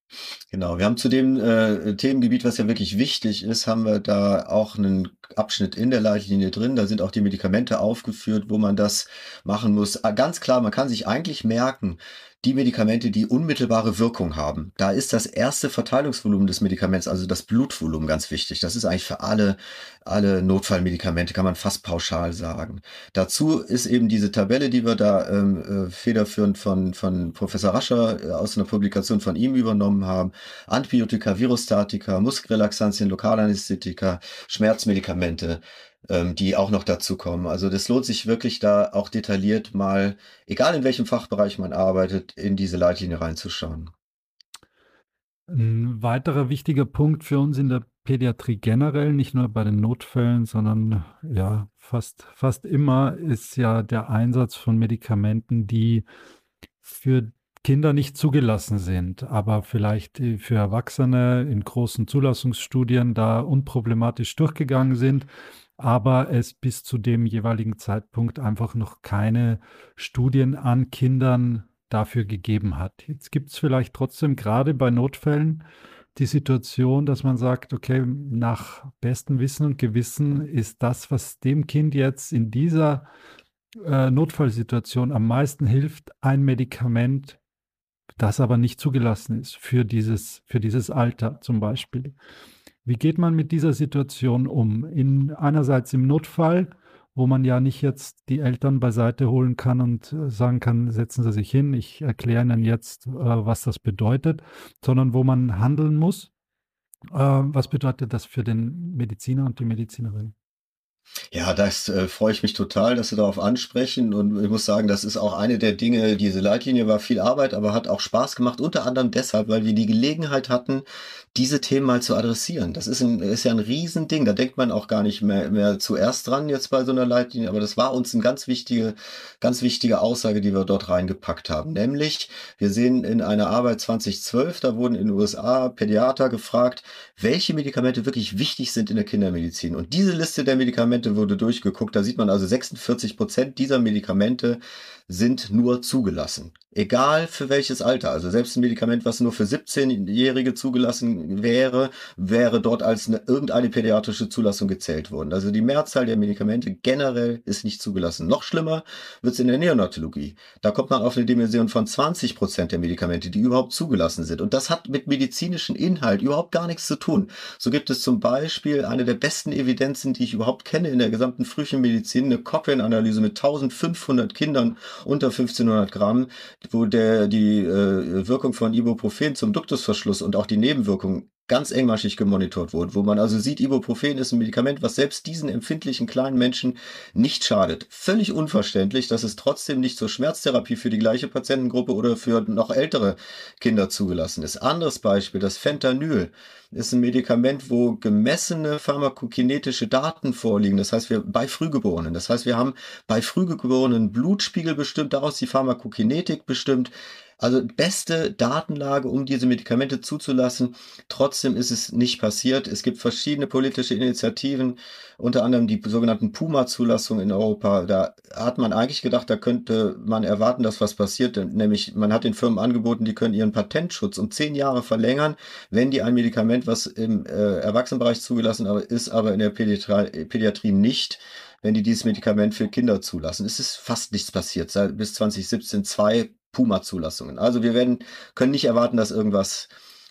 Genau, wir haben zu dem äh, Themengebiet, was ja wirklich wichtig ist, haben wir da auch einen Abschnitt in der Leitlinie drin. Da sind auch die Medikamente aufgeführt, wo man das machen muss. Ah, ganz klar, man kann sich eigentlich merken, die Medikamente, die unmittelbare Wirkung haben. Da ist das erste Verteilungsvolumen des Medikaments, also das Blutvolumen, ganz wichtig. Das ist eigentlich für alle, alle Notfallmedikamente, kann man fast pauschal sagen. Dazu ist eben diese Tabelle, die wir da ähm, äh, federführend von, von Professor Rascher äh, aus einer Publikation von ihm übernommen haben. Antibiotika, Virostatika, Muskelrelaxantien, Lokalanästhetika, Schmerzmedikamente ähm, die auch noch dazu kommen. Also das lohnt sich wirklich da auch detailliert mal, egal in welchem Fachbereich man arbeitet, in diese Leitlinie reinzuschauen. Ein weiterer wichtiger Punkt für uns in der Pädiatrie generell, nicht nur bei den Notfällen, sondern ja, fast, fast immer ist ja der Einsatz von Medikamenten, die für Kinder nicht zugelassen sind, aber vielleicht für Erwachsene in großen Zulassungsstudien da unproblematisch durchgegangen sind, aber es bis zu dem jeweiligen Zeitpunkt einfach noch keine Studien an Kindern dafür gegeben hat. Jetzt gibt es vielleicht trotzdem gerade bei Notfällen die Situation, dass man sagt, okay, nach bestem Wissen und Gewissen ist das, was dem Kind jetzt in dieser äh, Notfallsituation am meisten hilft, ein Medikament, das aber nicht zugelassen ist für dieses, für dieses Alter zum Beispiel. Wie geht man mit dieser Situation um? In, einerseits im Notfall, wo man ja nicht jetzt die Eltern beiseite holen kann und äh, sagen kann, setzen Sie sich hin, ich erkläre Ihnen jetzt, äh, was das bedeutet, sondern wo man handeln muss. Äh, was bedeutet das für den Mediziner und die Medizinerin? Ja, das äh, freue ich mich total, dass Sie darauf ansprechen. Und ich muss sagen, das ist auch eine der Dinge, diese Leitlinie war viel Arbeit, aber hat auch Spaß gemacht, unter anderem deshalb, weil wir die Gelegenheit hatten, diese Themen mal zu adressieren. Das ist, ein, ist ja ein Riesending. Da denkt man auch gar nicht mehr, mehr zuerst dran jetzt bei so einer Leitlinie. Aber das war uns eine ganz wichtige, ganz wichtige Aussage, die wir dort reingepackt haben. Nämlich, wir sehen in einer Arbeit 2012, da wurden in den USA Pädiater gefragt, welche Medikamente wirklich wichtig sind in der Kindermedizin. Und diese Liste der Medikamente wurde durchgeguckt. Da sieht man also 46 Prozent dieser Medikamente sind nur zugelassen. Egal für welches Alter. Also selbst ein Medikament, was nur für 17-Jährige zugelassen wäre, wäre dort als eine, irgendeine pädiatrische Zulassung gezählt worden. Also die Mehrzahl der Medikamente generell ist nicht zugelassen. Noch schlimmer wird es in der Neonatologie. Da kommt man auf eine Dimension von 20 Prozent der Medikamente, die überhaupt zugelassen sind. Und das hat mit medizinischem Inhalt überhaupt gar nichts zu tun. So gibt es zum Beispiel eine der besten Evidenzen, die ich überhaupt kenne in der gesamten Frühchenmedizin, eine Cochrane-Analyse mit 1500 Kindern unter 1500 Gramm, wo der, die äh, Wirkung von Ibuprofen zum Duktusverschluss und auch die Nebenwirkungen ganz engmaschig gemonitort wurden, wo man also sieht, Ibuprofen ist ein Medikament, was selbst diesen empfindlichen kleinen Menschen nicht schadet. Völlig unverständlich, dass es trotzdem nicht zur Schmerztherapie für die gleiche Patientengruppe oder für noch ältere Kinder zugelassen ist. Anderes Beispiel, das Fentanyl ist ein Medikament, wo gemessene pharmakokinetische Daten vorliegen. Das heißt, wir bei Frühgeborenen. Das heißt, wir haben bei Frühgeborenen Blutspiegel bestimmt, daraus die Pharmakokinetik bestimmt. Also beste Datenlage, um diese Medikamente zuzulassen. Trotzdem ist es nicht passiert. Es gibt verschiedene politische Initiativen, unter anderem die sogenannten Puma-Zulassungen in Europa. Da hat man eigentlich gedacht, da könnte man erwarten, dass was passiert. Nämlich, man hat den Firmen angeboten, die können ihren Patentschutz um zehn Jahre verlängern, wenn die ein Medikament, was im äh, Erwachsenenbereich zugelassen ist, aber in der Pädiatrie, Pädiatrie nicht, wenn die dieses Medikament für Kinder zulassen. Es ist fast nichts passiert. Seit bis 2017 zwei Puma-Zulassungen. Also wir werden, können nicht erwarten, dass irgendwas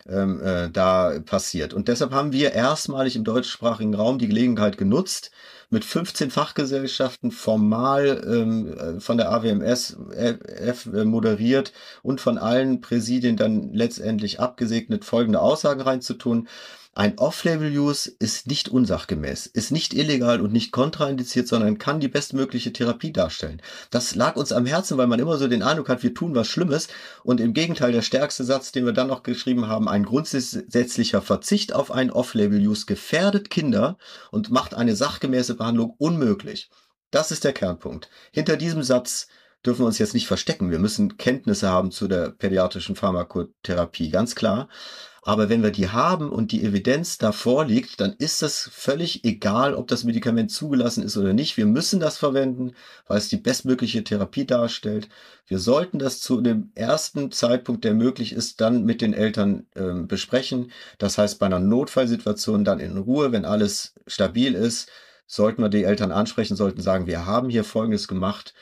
ähm, äh, da passiert. Und deshalb haben wir erstmalig im deutschsprachigen Raum die Gelegenheit genutzt, mit 15 Fachgesellschaften formal ähm, äh, von der AWMS F, äh, moderiert und von allen Präsidien dann letztendlich abgesegnet folgende Aussagen reinzutun. Ein Off-Label-Use ist nicht unsachgemäß, ist nicht illegal und nicht kontraindiziert, sondern kann die bestmögliche Therapie darstellen. Das lag uns am Herzen, weil man immer so den Eindruck hat, wir tun was Schlimmes. Und im Gegenteil, der stärkste Satz, den wir dann noch geschrieben haben, ein grundsätzlicher Verzicht auf ein Off-Label-Use gefährdet Kinder und macht eine sachgemäße Behandlung unmöglich. Das ist der Kernpunkt. Hinter diesem Satz dürfen wir uns jetzt nicht verstecken. Wir müssen Kenntnisse haben zu der pädiatrischen Pharmakotherapie, ganz klar. Aber wenn wir die haben und die Evidenz davor liegt, dann ist es völlig egal, ob das Medikament zugelassen ist oder nicht. Wir müssen das verwenden, weil es die bestmögliche Therapie darstellt. Wir sollten das zu dem ersten Zeitpunkt, der möglich ist, dann mit den Eltern äh, besprechen. Das heißt, bei einer Notfallsituation dann in Ruhe, wenn alles stabil ist, sollten wir die Eltern ansprechen, sollten sagen, wir haben hier Folgendes gemacht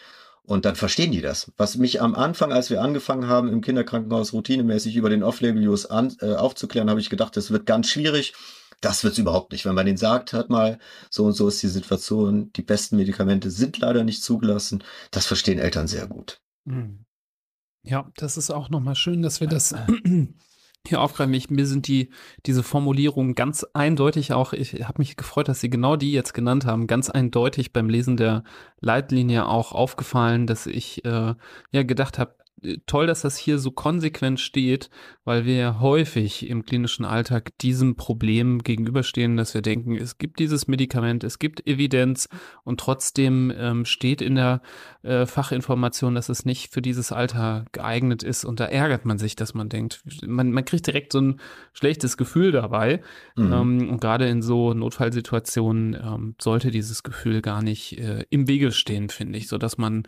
und dann verstehen die das. Was mich am Anfang, als wir angefangen haben, im Kinderkrankenhaus routinemäßig über den Off-Label-Use äh, aufzuklären, habe ich gedacht, das wird ganz schwierig. Das wird es überhaupt nicht. Wenn man den sagt, hört mal, so und so ist die Situation, die besten Medikamente sind leider nicht zugelassen. Das verstehen Eltern sehr gut. Hm. Ja, das ist auch nochmal schön, dass wir das [CLEARS THROAT] hier aufgreifen. Ich, mir sind die, diese Formulierungen ganz eindeutig auch, ich habe mich gefreut, dass Sie genau die jetzt genannt haben, ganz eindeutig beim Lesen der Leitlinie auch aufgefallen, dass ich äh, ja gedacht habe, toll, dass das hier so konsequent steht, weil wir häufig im klinischen Alltag diesem Problem gegenüberstehen, dass wir denken, es gibt dieses Medikament, es gibt Evidenz und trotzdem ähm, steht in der äh, Fachinformation, dass es nicht für dieses Alter geeignet ist und da ärgert man sich, dass man denkt, man, man kriegt direkt so ein schlechtes Gefühl dabei mhm. ähm, und gerade in so Notfallsituationen ähm, sollte dieses Gefühl gar nicht äh, im Wege stehen, finde ich, so dass man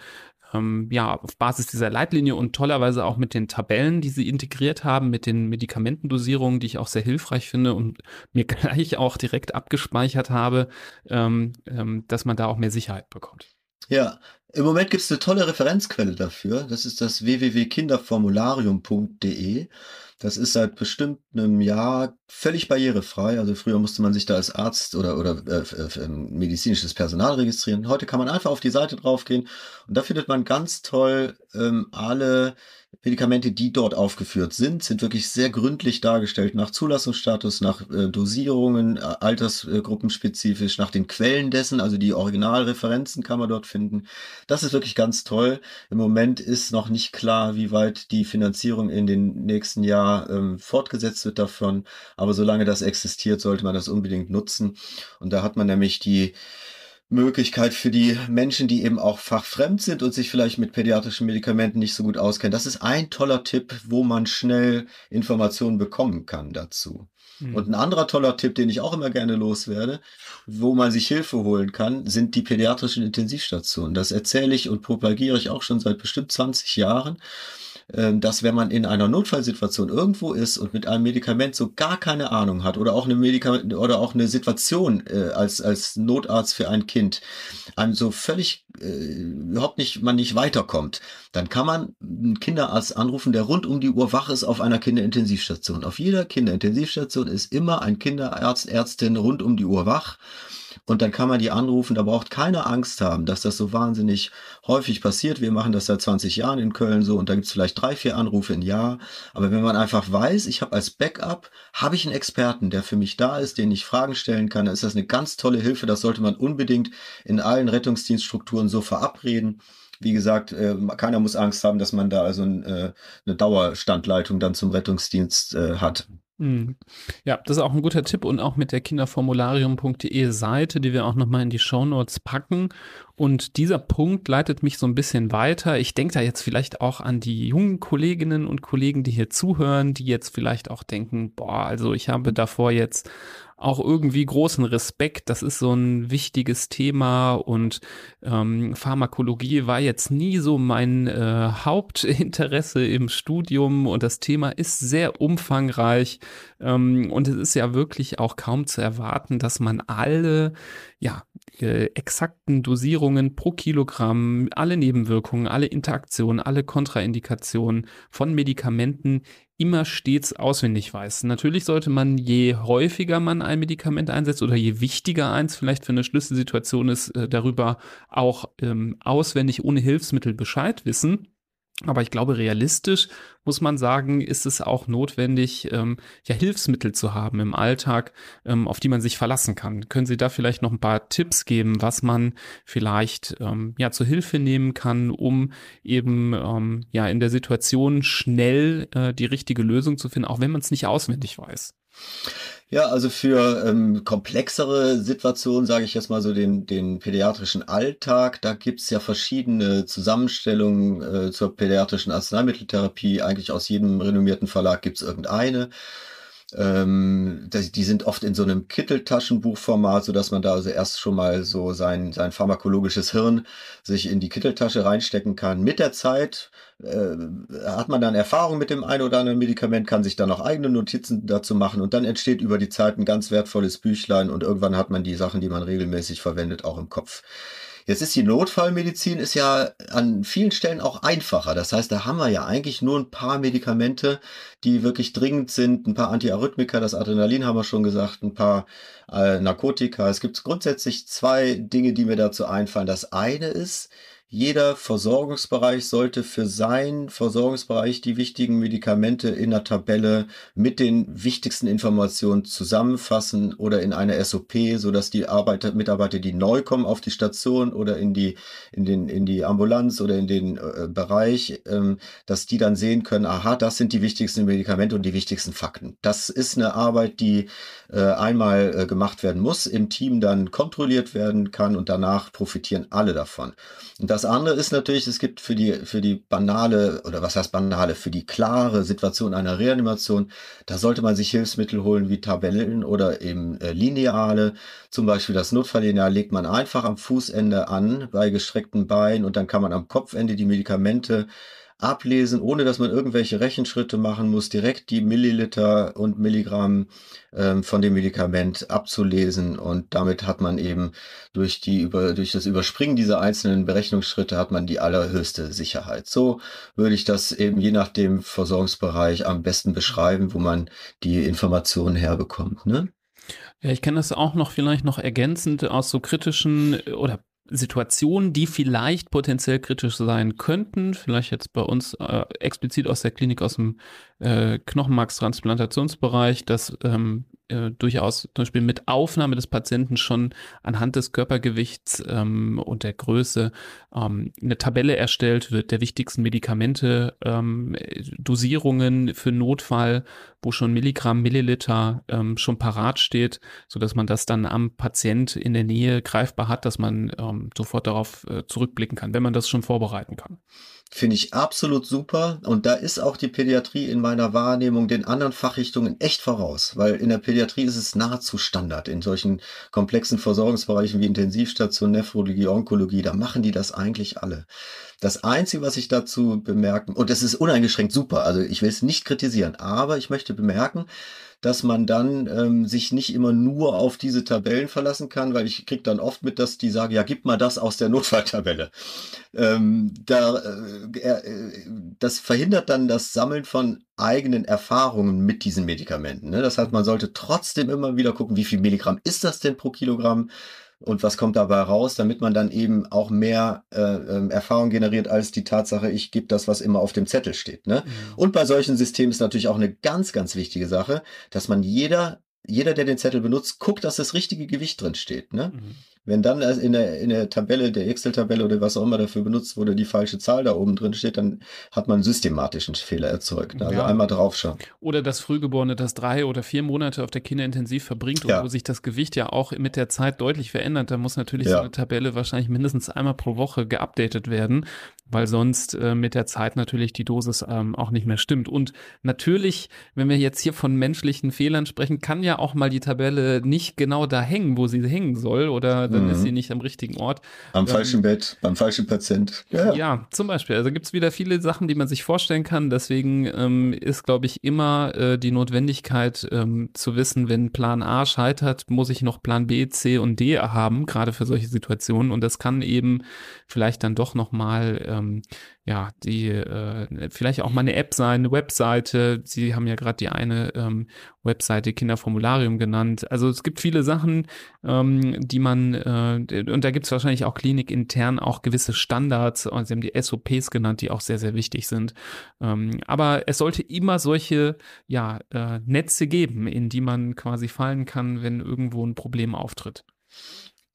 ähm, ja, auf Basis dieser Leitlinie und tollerweise auch mit den Tabellen, die sie integriert haben, mit den Medikamentendosierungen, die ich auch sehr hilfreich finde und mir [LAUGHS] gleich auch direkt abgespeichert habe, ähm, ähm, dass man da auch mehr Sicherheit bekommt. Ja, im Moment gibt es eine tolle Referenzquelle dafür. Das ist das www.kinderformularium.de. Das ist seit bestimmt einem Jahr völlig barrierefrei. Also früher musste man sich da als Arzt oder, oder äh, äh, medizinisches Personal registrieren. Heute kann man einfach auf die Seite draufgehen und da findet man ganz toll ähm, alle Medikamente, die dort aufgeführt sind, sind wirklich sehr gründlich dargestellt nach Zulassungsstatus, nach äh, Dosierungen, äh, altersgruppenspezifisch, nach den Quellen dessen, also die Originalreferenzen kann man dort finden. Das ist wirklich ganz toll. Im Moment ist noch nicht klar, wie weit die Finanzierung in den nächsten Jahr ähm, fortgesetzt wird davon. Aber solange das existiert, sollte man das unbedingt nutzen. Und da hat man nämlich die Möglichkeit für die Menschen, die eben auch fachfremd sind und sich vielleicht mit pädiatrischen Medikamenten nicht so gut auskennen. Das ist ein toller Tipp, wo man schnell Informationen bekommen kann dazu. Mhm. Und ein anderer toller Tipp, den ich auch immer gerne loswerde, wo man sich Hilfe holen kann, sind die pädiatrischen Intensivstationen. Das erzähle ich und propagiere ich auch schon seit bestimmt 20 Jahren. Ähm, dass wenn man in einer Notfallsituation irgendwo ist und mit einem Medikament so gar keine Ahnung hat oder auch eine Medikament oder auch eine Situation äh, als als Notarzt für ein Kind einem so völlig äh, überhaupt nicht man nicht weiterkommt, dann kann man einen Kinderarzt anrufen, der rund um die Uhr wach ist auf einer Kinderintensivstation. Auf jeder Kinderintensivstation ist immer ein Kinderarzt, Ärztin rund um die Uhr wach und dann kann man die anrufen, da braucht keine Angst haben, dass das so wahnsinnig häufig passiert. Wir machen das seit 20 Jahren in Köln so und da gibt es vielleicht drei, vier Anrufe im Jahr. Aber wenn man einfach weiß, ich habe als Backup, habe ich einen Experten, der für mich da ist, den ich Fragen stellen kann, dann ist das eine ganz tolle Hilfe. Das sollte man unbedingt in allen Rettungsdienststrukturen so verabreden wie gesagt, äh, keiner muss Angst haben, dass man da also äh, eine Dauerstandleitung dann zum Rettungsdienst äh, hat. Hm. Ja, das ist auch ein guter Tipp und auch mit der kinderformularium.de Seite, die wir auch nochmal in die Show Notes packen. Und dieser Punkt leitet mich so ein bisschen weiter. Ich denke da jetzt vielleicht auch an die jungen Kolleginnen und Kollegen, die hier zuhören, die jetzt vielleicht auch denken, boah, also ich habe davor jetzt auch irgendwie großen Respekt. Das ist so ein wichtiges Thema und ähm, Pharmakologie war jetzt nie so mein äh, Hauptinteresse im Studium und das Thema ist sehr umfangreich ähm, und es ist ja wirklich auch kaum zu erwarten, dass man alle ja, äh, exakten Dosierungen pro Kilogramm, alle Nebenwirkungen, alle Interaktionen, alle Kontraindikationen von Medikamenten immer stets auswendig weiß. Natürlich sollte man, je häufiger man ein Medikament einsetzt oder je wichtiger eins vielleicht für eine Schlüsselsituation ist, äh, darüber auch ähm, auswendig ohne Hilfsmittel Bescheid wissen. Aber ich glaube, realistisch muss man sagen, ist es auch notwendig, ähm, ja, Hilfsmittel zu haben im Alltag, ähm, auf die man sich verlassen kann. Können Sie da vielleicht noch ein paar Tipps geben, was man vielleicht ähm, ja zur Hilfe nehmen kann, um eben ähm, ja in der Situation schnell äh, die richtige Lösung zu finden, auch wenn man es nicht auswendig weiß? Ja, also für ähm, komplexere Situationen, sage ich jetzt mal so den, den pädiatrischen Alltag, da gibt's ja verschiedene Zusammenstellungen äh, zur pädiatrischen Arzneimitteltherapie. Eigentlich aus jedem renommierten Verlag gibt's irgendeine. Ähm, die sind oft in so einem Kitteltaschenbuchformat, so dass man da also erst schon mal so sein, sein pharmakologisches Hirn sich in die Kitteltasche reinstecken kann. Mit der Zeit äh, hat man dann Erfahrung mit dem ein oder anderen Medikament, kann sich dann auch eigene Notizen dazu machen und dann entsteht über die Zeit ein ganz wertvolles Büchlein und irgendwann hat man die Sachen, die man regelmäßig verwendet, auch im Kopf. Jetzt ist die Notfallmedizin ist ja an vielen Stellen auch einfacher. Das heißt, da haben wir ja eigentlich nur ein paar Medikamente, die wirklich dringend sind, ein paar Antiarrhythmika, das Adrenalin haben wir schon gesagt, ein paar äh, Narkotika. Es gibt grundsätzlich zwei Dinge, die mir dazu einfallen. Das eine ist, jeder Versorgungsbereich sollte für seinen Versorgungsbereich die wichtigen Medikamente in der Tabelle mit den wichtigsten Informationen zusammenfassen oder in eine SOP, so dass die Arbeiter, Mitarbeiter, die neu kommen auf die Station oder in die, in den, in die Ambulanz oder in den äh, Bereich, ähm, dass die dann sehen können, aha, das sind die wichtigsten Medikamente und die wichtigsten Fakten. Das ist eine Arbeit, die äh, einmal äh, gemacht werden muss, im Team dann kontrolliert werden kann und danach profitieren alle davon. Und das andere ist natürlich, es gibt für die, für die banale, oder was heißt banale, für die klare Situation einer Reanimation, da sollte man sich Hilfsmittel holen wie Tabellen oder eben äh, Lineale. Zum Beispiel das Notfalllineal legt man einfach am Fußende an bei gestreckten Beinen und dann kann man am Kopfende die Medikamente ablesen, ohne dass man irgendwelche Rechenschritte machen muss, direkt die Milliliter und Milligramm ähm, von dem Medikament abzulesen. Und damit hat man eben durch die durch das Überspringen dieser einzelnen Berechnungsschritte hat man die allerhöchste Sicherheit. So würde ich das eben je nach dem Versorgungsbereich am besten beschreiben, wo man die Informationen herbekommt. Ne? Ja, ich kenne das auch noch vielleicht noch ergänzend aus so kritischen oder Situationen, die vielleicht potenziell kritisch sein könnten, vielleicht jetzt bei uns äh, explizit aus der Klinik aus dem äh, Knochenmarkstransplantationsbereich, dass ähm, äh, durchaus zum Beispiel mit Aufnahme des Patienten schon anhand des Körpergewichts ähm, und der Größe ähm, eine Tabelle erstellt wird der wichtigsten Medikamente, ähm, Dosierungen für Notfall, wo schon Milligramm, Milliliter ähm, schon parat steht, so dass man das dann am Patient in der Nähe greifbar hat, dass man ähm, sofort darauf äh, zurückblicken kann, wenn man das schon vorbereiten kann. Finde ich absolut super. Und da ist auch die Pädiatrie in meiner Wahrnehmung den anderen Fachrichtungen echt voraus, weil in der Pädiatrie ist es nahezu Standard. In solchen komplexen Versorgungsbereichen wie Intensivstation, Nephrologie, Onkologie, da machen die das eigentlich alle. Das Einzige, was ich dazu bemerken, und das ist uneingeschränkt super, also ich will es nicht kritisieren, aber ich möchte bemerken, dass man dann ähm, sich nicht immer nur auf diese Tabellen verlassen kann, weil ich kriege dann oft mit, dass die sagen, ja, gib mal das aus der [LAUGHS] Notfalltabelle. Ähm, da, äh, äh, das verhindert dann das Sammeln von eigenen Erfahrungen mit diesen Medikamenten. Ne? Das heißt, man sollte trotzdem immer wieder gucken, wie viel Milligramm ist das denn pro Kilogramm? Und was kommt dabei raus, damit man dann eben auch mehr äh, ähm, Erfahrung generiert als die Tatsache, ich gebe das, was immer auf dem Zettel steht. Ne? Mhm. Und bei solchen Systemen ist natürlich auch eine ganz, ganz wichtige Sache, dass man jeder, jeder, der den Zettel benutzt, guckt, dass das richtige Gewicht drin steht. Ne? Mhm. Wenn dann in der, in der Tabelle, der Excel-Tabelle oder was auch immer dafür benutzt wurde, die falsche Zahl da oben drin steht, dann hat man einen systematischen Fehler erzeugt. Also ja. einmal draufschauen. Oder das Frühgeborene, das drei oder vier Monate auf der Kinderintensiv verbringt und ja. wo sich das Gewicht ja auch mit der Zeit deutlich verändert. Da muss natürlich ja. so eine Tabelle wahrscheinlich mindestens einmal pro Woche geupdatet werden, weil sonst äh, mit der Zeit natürlich die Dosis ähm, auch nicht mehr stimmt. Und natürlich, wenn wir jetzt hier von menschlichen Fehlern sprechen, kann ja auch mal die Tabelle nicht genau da hängen, wo sie hängen soll oder dann mhm. ist sie nicht am richtigen Ort. Am ähm, falschen Bett, beim falschen Patient. Ja, ja zum Beispiel. Also gibt es wieder viele Sachen, die man sich vorstellen kann. Deswegen ähm, ist, glaube ich, immer äh, die Notwendigkeit ähm, zu wissen, wenn Plan A scheitert, muss ich noch Plan B, C und D haben, gerade für solche Situationen. Und das kann eben vielleicht dann doch nochmal ähm, ja, die äh, vielleicht auch mal eine App sein, eine Webseite. Sie haben ja gerade die eine ähm, Webseite Kinderformularium genannt. Also es gibt viele Sachen, ähm, die man, äh, und da gibt es wahrscheinlich auch klinikintern auch gewisse Standards, und Sie haben die SOPs genannt, die auch sehr, sehr wichtig sind. Ähm, aber es sollte immer solche ja, äh, Netze geben, in die man quasi fallen kann, wenn irgendwo ein Problem auftritt.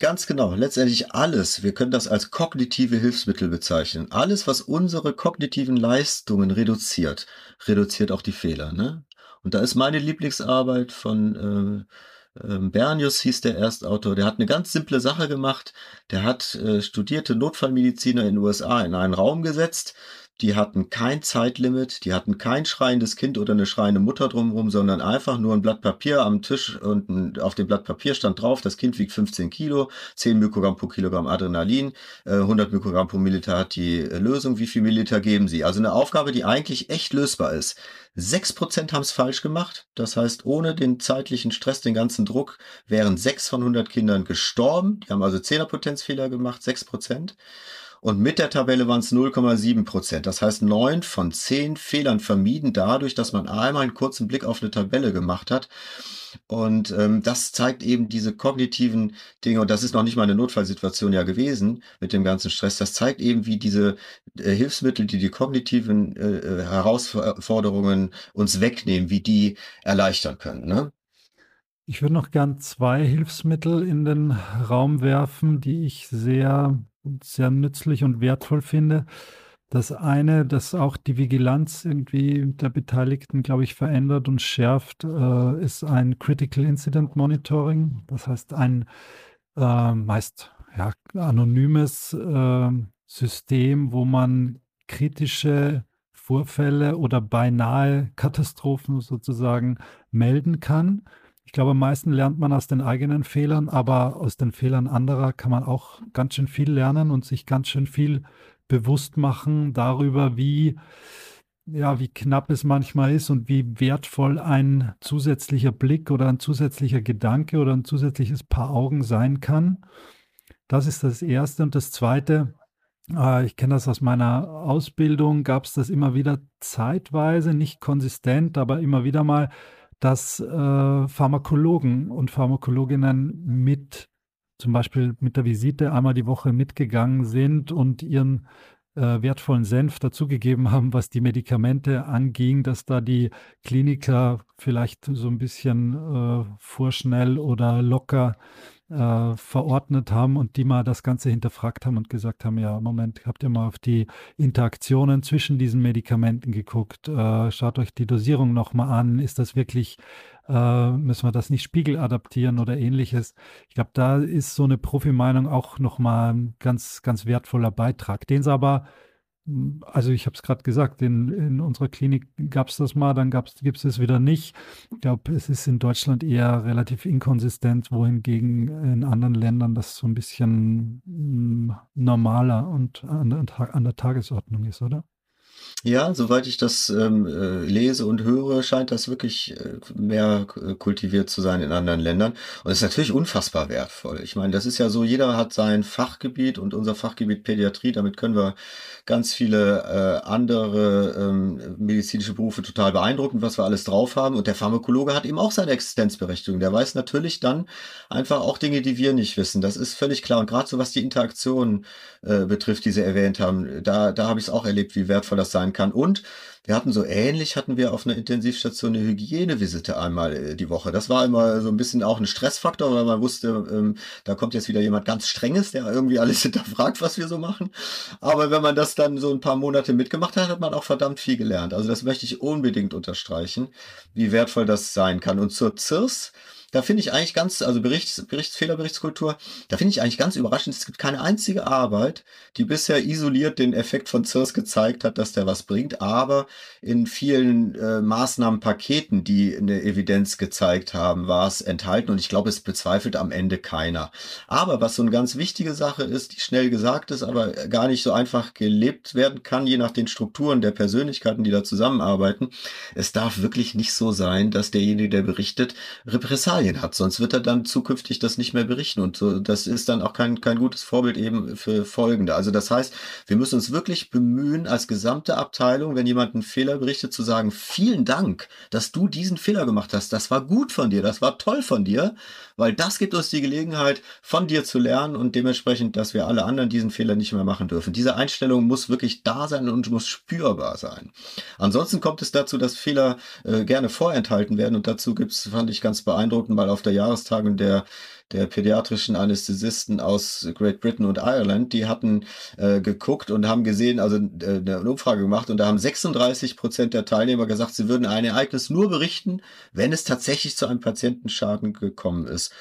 Ganz genau. Letztendlich alles. Wir können das als kognitive Hilfsmittel bezeichnen. Alles, was unsere kognitiven Leistungen reduziert, reduziert auch die Fehler. Ne? Und da ist meine Lieblingsarbeit von äh, äh, Bernius, hieß der Erstautor. Der hat eine ganz simple Sache gemacht. Der hat äh, studierte Notfallmediziner in den USA in einen Raum gesetzt die hatten kein Zeitlimit, die hatten kein schreiendes Kind oder eine schreiende Mutter drumherum, sondern einfach nur ein Blatt Papier am Tisch und auf dem Blatt Papier stand drauf, das Kind wiegt 15 Kilo, 10 Mikrogramm pro Kilogramm Adrenalin, 100 äh, Mikrogramm pro Milliliter hat die Lösung, wie viel Milliliter geben sie? Also eine Aufgabe, die eigentlich echt lösbar ist. 6% haben es falsch gemacht. Das heißt, ohne den zeitlichen Stress, den ganzen Druck, wären 6 von 100 Kindern gestorben. Die haben also 10er Potenzfehler gemacht, 6%. Und mit der Tabelle waren es 0,7 Prozent. Das heißt, neun von zehn Fehlern vermieden dadurch, dass man einmal einen kurzen Blick auf eine Tabelle gemacht hat. Und ähm, das zeigt eben diese kognitiven Dinge, und das ist noch nicht mal eine Notfallsituation ja gewesen mit dem ganzen Stress, das zeigt eben, wie diese äh, Hilfsmittel, die die kognitiven äh, äh Herausforderungen uns wegnehmen, wie die erleichtern können. Ne? Ich würde noch gern zwei Hilfsmittel in den Raum werfen, die ich sehr, sehr nützlich und wertvoll finde. Das eine, das auch die Vigilanz irgendwie der Beteiligten, glaube ich, verändert und schärft, äh, ist ein Critical Incident Monitoring. Das heißt, ein äh, meist ja, anonymes äh, System, wo man kritische Vorfälle oder beinahe Katastrophen sozusagen melden kann. Ich glaube, am meisten lernt man aus den eigenen Fehlern, aber aus den Fehlern anderer kann man auch ganz schön viel lernen und sich ganz schön viel bewusst machen darüber, wie, ja, wie knapp es manchmal ist und wie wertvoll ein zusätzlicher Blick oder ein zusätzlicher Gedanke oder ein zusätzliches Paar Augen sein kann. Das ist das Erste. Und das Zweite, äh, ich kenne das aus meiner Ausbildung, gab es das immer wieder zeitweise, nicht konsistent, aber immer wieder mal, dass äh, Pharmakologen und Pharmakologinnen mit zum Beispiel mit der Visite einmal die Woche mitgegangen sind und ihren äh, wertvollen Senf dazugegeben haben, was die Medikamente anging, dass da die Kliniker vielleicht so ein bisschen äh, vorschnell oder locker äh, verordnet haben und die mal das Ganze hinterfragt haben und gesagt haben, ja, Moment, habt ihr mal auf die Interaktionen zwischen diesen Medikamenten geguckt? Äh, schaut euch die Dosierung nochmal an. Ist das wirklich, äh, müssen wir das nicht spiegeladaptieren oder ähnliches? Ich glaube, da ist so eine Profi-Meinung auch nochmal ein ganz, ganz wertvoller Beitrag, den es aber also ich habe es gerade gesagt, in, in unserer Klinik gab es das mal, dann gibt es es wieder nicht. Ich glaube, es ist in Deutschland eher relativ inkonsistent, wohingegen in anderen Ländern das so ein bisschen mm, normaler und an, an der Tagesordnung ist, oder? Ja, soweit ich das ähm, äh, lese und höre, scheint das wirklich äh, mehr äh, kultiviert zu sein in anderen Ländern. Und es ist natürlich unfassbar wertvoll. Ich meine, das ist ja so, jeder hat sein Fachgebiet und unser Fachgebiet Pädiatrie, damit können wir ganz viele äh, andere ähm, medizinische Berufe total beeindrucken, was wir alles drauf haben. Und der Pharmakologe hat eben auch seine Existenzberechtigung. Der weiß natürlich dann einfach auch Dinge, die wir nicht wissen. Das ist völlig klar. Und gerade so was die Interaktion äh, betrifft, die Sie erwähnt haben, da, da habe ich es auch erlebt, wie wertvoll das sein kann. Und wir hatten so ähnlich, hatten wir auf einer Intensivstation eine Hygienevisite einmal äh, die Woche. Das war immer so ein bisschen auch ein Stressfaktor, weil man wusste, ähm, da kommt jetzt wieder jemand ganz Strenges, der irgendwie alles [LAUGHS] hinterfragt, was wir so machen. Aber wenn man das dann so ein paar Monate mitgemacht hat, hat man auch verdammt viel gelernt. Also das möchte ich unbedingt unterstreichen, wie wertvoll das sein kann. Und zur CIRS, da finde ich eigentlich ganz, also Berichts, Berichts, Fehlerberichtskultur, da finde ich eigentlich ganz überraschend, es gibt keine einzige Arbeit, die bisher isoliert den Effekt von CIRS gezeigt hat, dass der was bringt, aber in vielen äh, Maßnahmenpaketen, die eine Evidenz gezeigt haben, war es enthalten und ich glaube, es bezweifelt am Ende keiner. Aber was so eine ganz wichtige Sache ist, die schnell gesagt ist, aber gar nicht so einfach gelebt werden kann, je nach den Strukturen der Persönlichkeiten, die da zusammenarbeiten, es darf wirklich nicht so sein, dass derjenige, der berichtet, Repressalien Materialien hat, sonst wird er dann zukünftig das nicht mehr berichten und so, das ist dann auch kein, kein gutes Vorbild eben für Folgende. Also das heißt, wir müssen uns wirklich bemühen, als gesamte Abteilung, wenn jemand einen Fehler berichtet, zu sagen, vielen Dank, dass du diesen Fehler gemacht hast. Das war gut von dir, das war toll von dir, weil das gibt uns die Gelegenheit, von dir zu lernen und dementsprechend, dass wir alle anderen diesen Fehler nicht mehr machen dürfen. Diese Einstellung muss wirklich da sein und muss spürbar sein. Ansonsten kommt es dazu, dass Fehler äh, gerne vorenthalten werden und dazu gibt's, fand ich ganz beeindruckend, hatten mal auf der Jahrestagung der der pädiatrischen Anästhesisten aus Great Britain und Ireland, die hatten äh, geguckt und haben gesehen, also äh, eine Umfrage gemacht und da haben 36 Prozent der Teilnehmer gesagt, sie würden ein Ereignis nur berichten, wenn es tatsächlich zu einem Patientenschaden gekommen ist.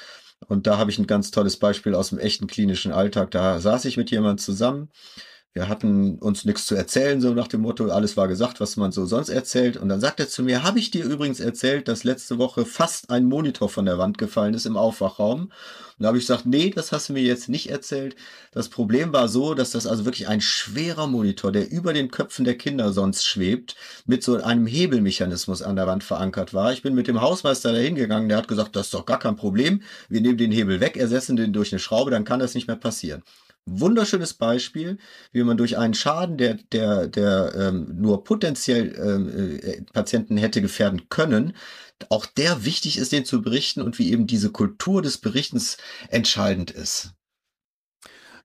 Und da habe ich ein ganz tolles Beispiel aus dem echten klinischen Alltag. Da saß ich mit jemand zusammen, wir hatten uns nichts zu erzählen, so nach dem Motto, alles war gesagt, was man so sonst erzählt. Und dann sagt er zu mir, habe ich dir übrigens erzählt, dass letzte Woche fast ein Monitor von der Wand gefallen ist im Aufwachraum? Und da habe ich gesagt, nee, das hast du mir jetzt nicht erzählt. Das Problem war so, dass das also wirklich ein schwerer Monitor, der über den Köpfen der Kinder sonst schwebt, mit so einem Hebelmechanismus an der Wand verankert war. Ich bin mit dem Hausmeister da hingegangen, der hat gesagt, das ist doch gar kein Problem. Wir nehmen den Hebel weg, ersetzen den durch eine Schraube, dann kann das nicht mehr passieren. Wunderschönes Beispiel, wie man durch einen Schaden, der, der, der ähm, nur potenziell ähm, äh, Patienten hätte gefährden können, auch der wichtig ist, den zu berichten und wie eben diese Kultur des Berichtens entscheidend ist.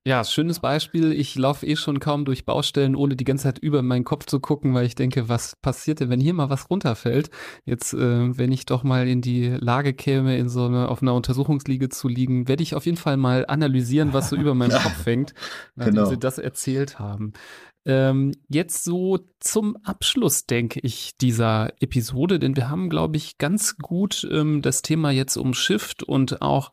Ja, schönes Beispiel. Ich laufe eh schon kaum durch Baustellen, ohne die ganze Zeit über meinen Kopf zu gucken, weil ich denke, was passiert denn, wenn hier mal was runterfällt? Jetzt, äh, wenn ich doch mal in die Lage käme, in so eine, auf einer Untersuchungsliege zu liegen, werde ich auf jeden Fall mal analysieren, was so über meinem [LAUGHS] Kopf hängt, nachdem genau. Sie das erzählt haben. Ähm, jetzt so zum Abschluss, denke ich, dieser Episode, denn wir haben, glaube ich, ganz gut ähm, das Thema jetzt umschifft und auch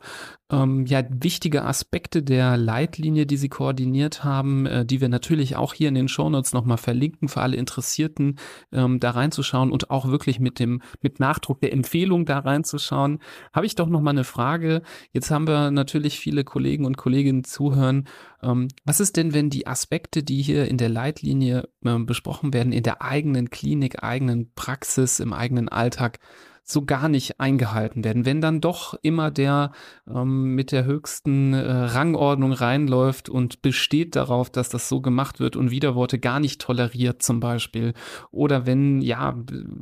ähm, ja wichtige Aspekte der Leitlinie, die Sie koordiniert haben, äh, die wir natürlich auch hier in den Shownotes nochmal verlinken für alle Interessierten, ähm, da reinzuschauen und auch wirklich mit dem mit Nachdruck der Empfehlung da reinzuschauen. Habe ich doch nochmal eine Frage. Jetzt haben wir natürlich viele Kollegen und Kolleginnen zuhören. Ähm, was ist denn, wenn die Aspekte, die hier in der Leitlinie äh, besprochen werden, in der eigenen Klinik, eigenen Praxis, im eigenen Alltag so gar nicht eingehalten werden. Wenn dann doch immer der ähm, mit der höchsten äh, Rangordnung reinläuft und besteht darauf, dass das so gemacht wird und Widerworte gar nicht toleriert zum Beispiel. Oder wenn, ja,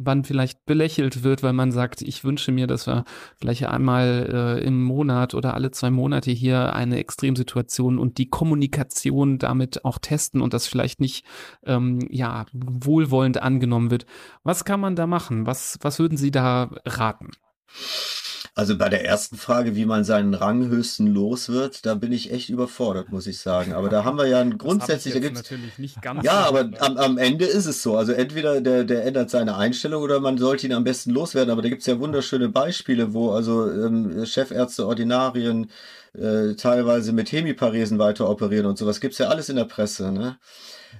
man vielleicht belächelt wird, weil man sagt, ich wünsche mir, dass wir vielleicht einmal äh, im Monat oder alle zwei Monate hier eine Extremsituation und die Kommunikation damit auch testen und das vielleicht nicht, ähm, ja, wohlwollend angenommen wird. Was kann man da machen? Was, was würden Sie da raten? Also bei der ersten Frage, wie man seinen Ranghöchsten los wird, da bin ich echt überfordert, muss ich sagen. Aber da haben wir ja ein grundsätzlich, natürlich nicht ganz. Ja, aber am, am, Ende ist es so. Also entweder der, der ändert seine Einstellung oder man sollte ihn am besten loswerden. Aber da gibt es ja wunderschöne Beispiele, wo also ähm, Chefärzte, Ordinarien äh, teilweise mit Hemiparesen weiter operieren und sowas. Gibt's ja alles in der Presse. Ne?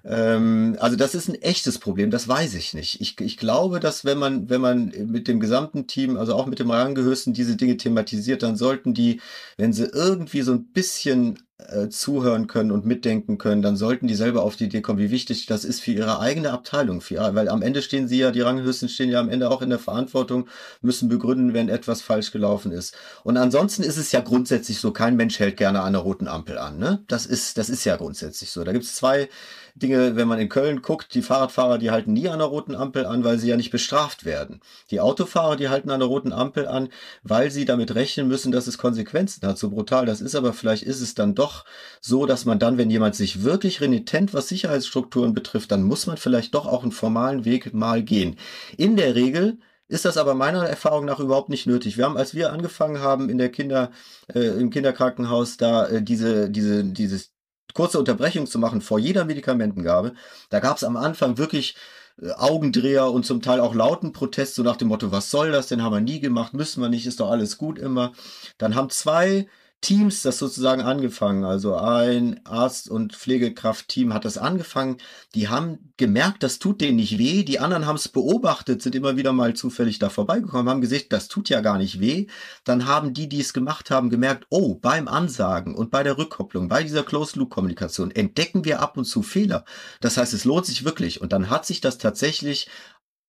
Ähm, also das ist ein echtes Problem, das weiß ich nicht. Ich, ich glaube, dass wenn man, wenn man mit dem gesamten Team, also auch mit dem Rangehöchsten diese Dinge thematisiert, dann sollten die, wenn sie irgendwie so ein bisschen äh, zuhören können und mitdenken können, dann sollten die selber auf die Idee kommen, wie wichtig das ist für ihre eigene Abteilung. Für, weil am Ende stehen sie ja, die Ranghöchsten stehen ja am Ende auch in der Verantwortung, müssen begründen, wenn etwas falsch gelaufen ist. Und ansonsten ist es ja grundsätzlich so, kein Mensch hält gerne an einer roten Ampel an. Ne? Das, ist, das ist ja grundsätzlich so. Da gibt es zwei Dinge, wenn man in Köln guckt, die Fahrradfahrer, die halten nie an der roten Ampel an, weil sie ja nicht bestraft werden. Die Autofahrer, die halten an der roten Ampel an, weil sie damit rechnen müssen, dass es Konsequenzen hat. So brutal das ist, aber vielleicht ist es dann doch so, dass man dann, wenn jemand sich wirklich renitent, was Sicherheitsstrukturen betrifft, dann muss man vielleicht doch auch einen formalen Weg mal gehen. In der Regel ist das aber meiner Erfahrung nach überhaupt nicht nötig. Wir haben, als wir angefangen haben in der Kinder, äh, im Kinderkrankenhaus, da äh, diese, diese, dieses kurze Unterbrechung zu machen vor jeder Medikamentengabe. Da gab es am Anfang wirklich äh, Augendreher und zum Teil auch lauten Protest, so nach dem Motto, was soll das denn, haben wir nie gemacht, müssen wir nicht, ist doch alles gut immer. Dann haben zwei Teams das sozusagen angefangen. Also ein Arzt- und Pflegekraft-Team hat das angefangen. Die haben gemerkt, das tut denen nicht weh. Die anderen haben es beobachtet, sind immer wieder mal zufällig da vorbeigekommen, haben gesagt, das tut ja gar nicht weh. Dann haben die, die es gemacht haben, gemerkt, oh, beim Ansagen und bei der Rückkopplung, bei dieser Closed-Loop-Kommunikation entdecken wir ab und zu Fehler. Das heißt, es lohnt sich wirklich. Und dann hat sich das tatsächlich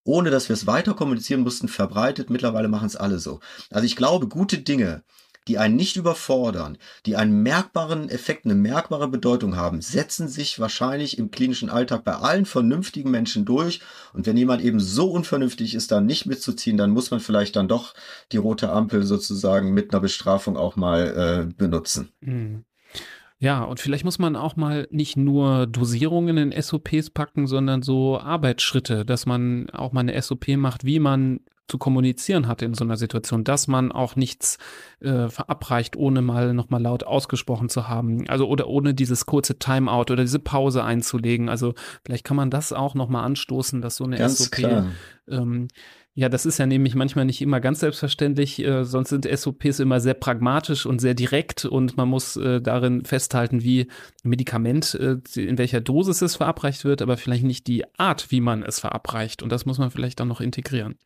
ohne dass wir es weiter kommunizieren mussten, verbreitet. Mittlerweile machen es alle so. Also ich glaube, gute Dinge die einen nicht überfordern, die einen merkbaren Effekt, eine merkbare Bedeutung haben, setzen sich wahrscheinlich im klinischen Alltag bei allen vernünftigen Menschen durch. Und wenn jemand eben so unvernünftig ist, dann nicht mitzuziehen, dann muss man vielleicht dann doch die rote Ampel sozusagen mit einer Bestrafung auch mal äh, benutzen. Mhm. Ja, und vielleicht muss man auch mal nicht nur Dosierungen in SOPs packen, sondern so Arbeitsschritte, dass man auch mal eine SOP macht, wie man zu kommunizieren hat in so einer Situation, dass man auch nichts äh, verabreicht, ohne mal nochmal laut ausgesprochen zu haben. Also oder ohne dieses kurze Timeout oder diese Pause einzulegen. Also vielleicht kann man das auch nochmal anstoßen, dass so eine Ganz SOP klar. Ähm, ja, das ist ja nämlich manchmal nicht immer ganz selbstverständlich, äh, sonst sind SOPs immer sehr pragmatisch und sehr direkt und man muss äh, darin festhalten, wie Medikament, äh, in welcher Dosis es verabreicht wird, aber vielleicht nicht die Art, wie man es verabreicht und das muss man vielleicht dann noch integrieren.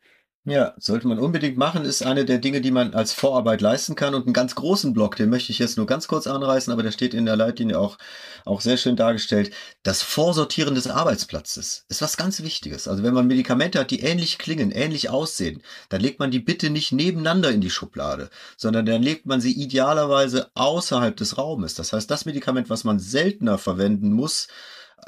Ja, sollte man unbedingt machen, ist eine der Dinge, die man als Vorarbeit leisten kann. Und einen ganz großen Block, den möchte ich jetzt nur ganz kurz anreißen, aber der steht in der Leitlinie auch, auch sehr schön dargestellt. Das Vorsortieren des Arbeitsplatzes ist was ganz Wichtiges. Also wenn man Medikamente hat, die ähnlich klingen, ähnlich aussehen, dann legt man die bitte nicht nebeneinander in die Schublade, sondern dann legt man sie idealerweise außerhalb des Raumes. Das heißt, das Medikament, was man seltener verwenden muss,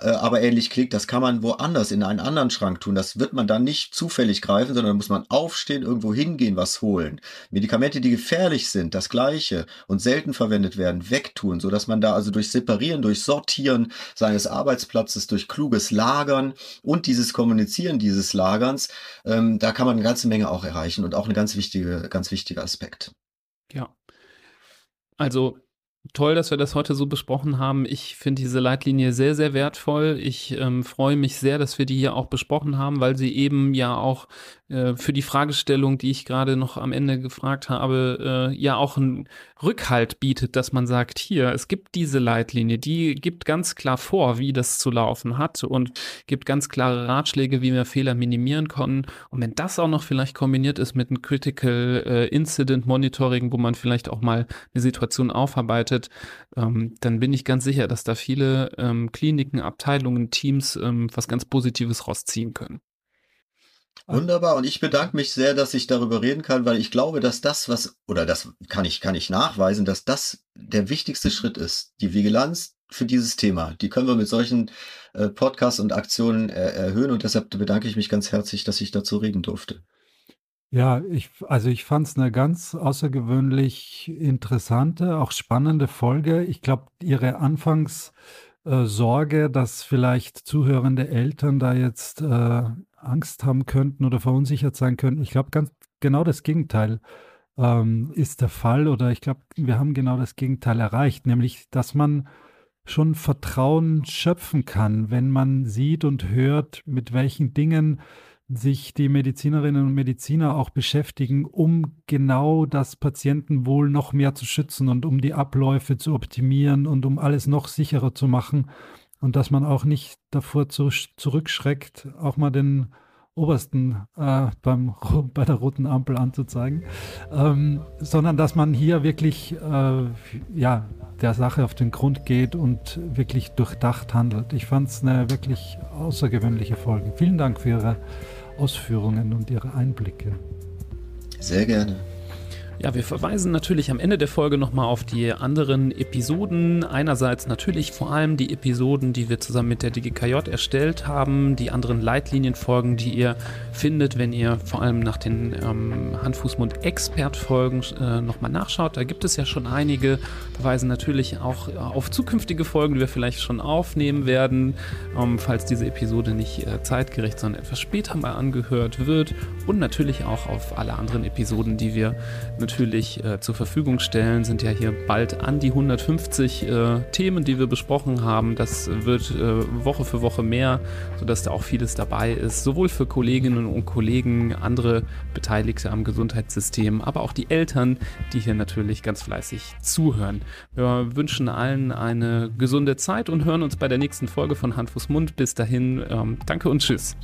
äh, aber ähnlich klingt, das kann man woanders in einen anderen Schrank tun. Das wird man dann nicht zufällig greifen, sondern muss man aufstehen, irgendwo hingehen, was holen. Medikamente, die gefährlich sind, das gleiche und selten verwendet werden, wegtun, so man da also durch Separieren, durch Sortieren seines Arbeitsplatzes, durch kluges Lagern und dieses Kommunizieren dieses Lagerns, ähm, da kann man eine ganze Menge auch erreichen und auch eine ganz wichtige, ganz wichtiger Aspekt. Ja. Also Toll, dass wir das heute so besprochen haben. Ich finde diese Leitlinie sehr, sehr wertvoll. Ich ähm, freue mich sehr, dass wir die hier auch besprochen haben, weil sie eben ja auch äh, für die Fragestellung, die ich gerade noch am Ende gefragt habe, äh, ja auch einen Rückhalt bietet, dass man sagt, hier, es gibt diese Leitlinie, die gibt ganz klar vor, wie das zu laufen hat und gibt ganz klare Ratschläge, wie wir Fehler minimieren können. Und wenn das auch noch vielleicht kombiniert ist mit einem Critical äh, Incident Monitoring, wo man vielleicht auch mal eine Situation aufarbeitet, ähm, dann bin ich ganz sicher, dass da viele ähm, Kliniken, Abteilungen, Teams ähm, was ganz Positives rausziehen können. Wunderbar. Und ich bedanke mich sehr, dass ich darüber reden kann, weil ich glaube, dass das, was, oder das kann ich, kann ich nachweisen, dass das der wichtigste Schritt ist. Die Vigilanz für dieses Thema. Die können wir mit solchen äh, Podcasts und Aktionen äh, erhöhen. Und deshalb bedanke ich mich ganz herzlich, dass ich dazu reden durfte. Ja, ich, also ich fand es eine ganz außergewöhnlich interessante, auch spannende Folge. Ich glaube, Ihre Anfangssorge, dass vielleicht zuhörende Eltern da jetzt äh, Angst haben könnten oder verunsichert sein könnten. Ich glaube, ganz genau das Gegenteil ähm, ist der Fall oder ich glaube, wir haben genau das Gegenteil erreicht, nämlich, dass man schon Vertrauen schöpfen kann, wenn man sieht und hört, mit welchen Dingen sich die Medizinerinnen und Mediziner auch beschäftigen, um genau das Patientenwohl noch mehr zu schützen und um die Abläufe zu optimieren und um alles noch sicherer zu machen und dass man auch nicht davor zu, zurückschreckt, auch mal den obersten äh, beim, [LAUGHS] bei der roten Ampel anzuzeigen, ähm, sondern dass man hier wirklich äh, ja, der Sache auf den Grund geht und wirklich durchdacht handelt. Ich fand es eine wirklich außergewöhnliche Folge. Vielen Dank für Ihre Ausführungen und Ihre Einblicke. Sehr gerne. Ja, wir verweisen natürlich am Ende der Folge nochmal auf die anderen Episoden. Einerseits natürlich vor allem die Episoden, die wir zusammen mit der DGKJ erstellt haben, die anderen Leitlinienfolgen, die ihr findet, wenn ihr vor allem nach den ähm, Handfußmund-Expert-Folgen äh, nochmal nachschaut. Da gibt es ja schon einige. Verweisen natürlich auch auf zukünftige Folgen, die wir vielleicht schon aufnehmen werden, ähm, falls diese Episode nicht äh, zeitgerecht, sondern etwas später mal angehört wird. Und natürlich auch auf alle anderen Episoden, die wir mit natürlich äh, zur Verfügung stellen. Sind ja hier bald an die 150 äh, Themen, die wir besprochen haben. Das wird äh, Woche für Woche mehr, sodass da auch vieles dabei ist. Sowohl für Kolleginnen und Kollegen, andere Beteiligte am Gesundheitssystem, aber auch die Eltern, die hier natürlich ganz fleißig zuhören. Wir wünschen allen eine gesunde Zeit und hören uns bei der nächsten Folge von Hand, Fuß, Mund. Bis dahin, ähm, danke und tschüss.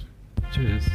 Tschüss.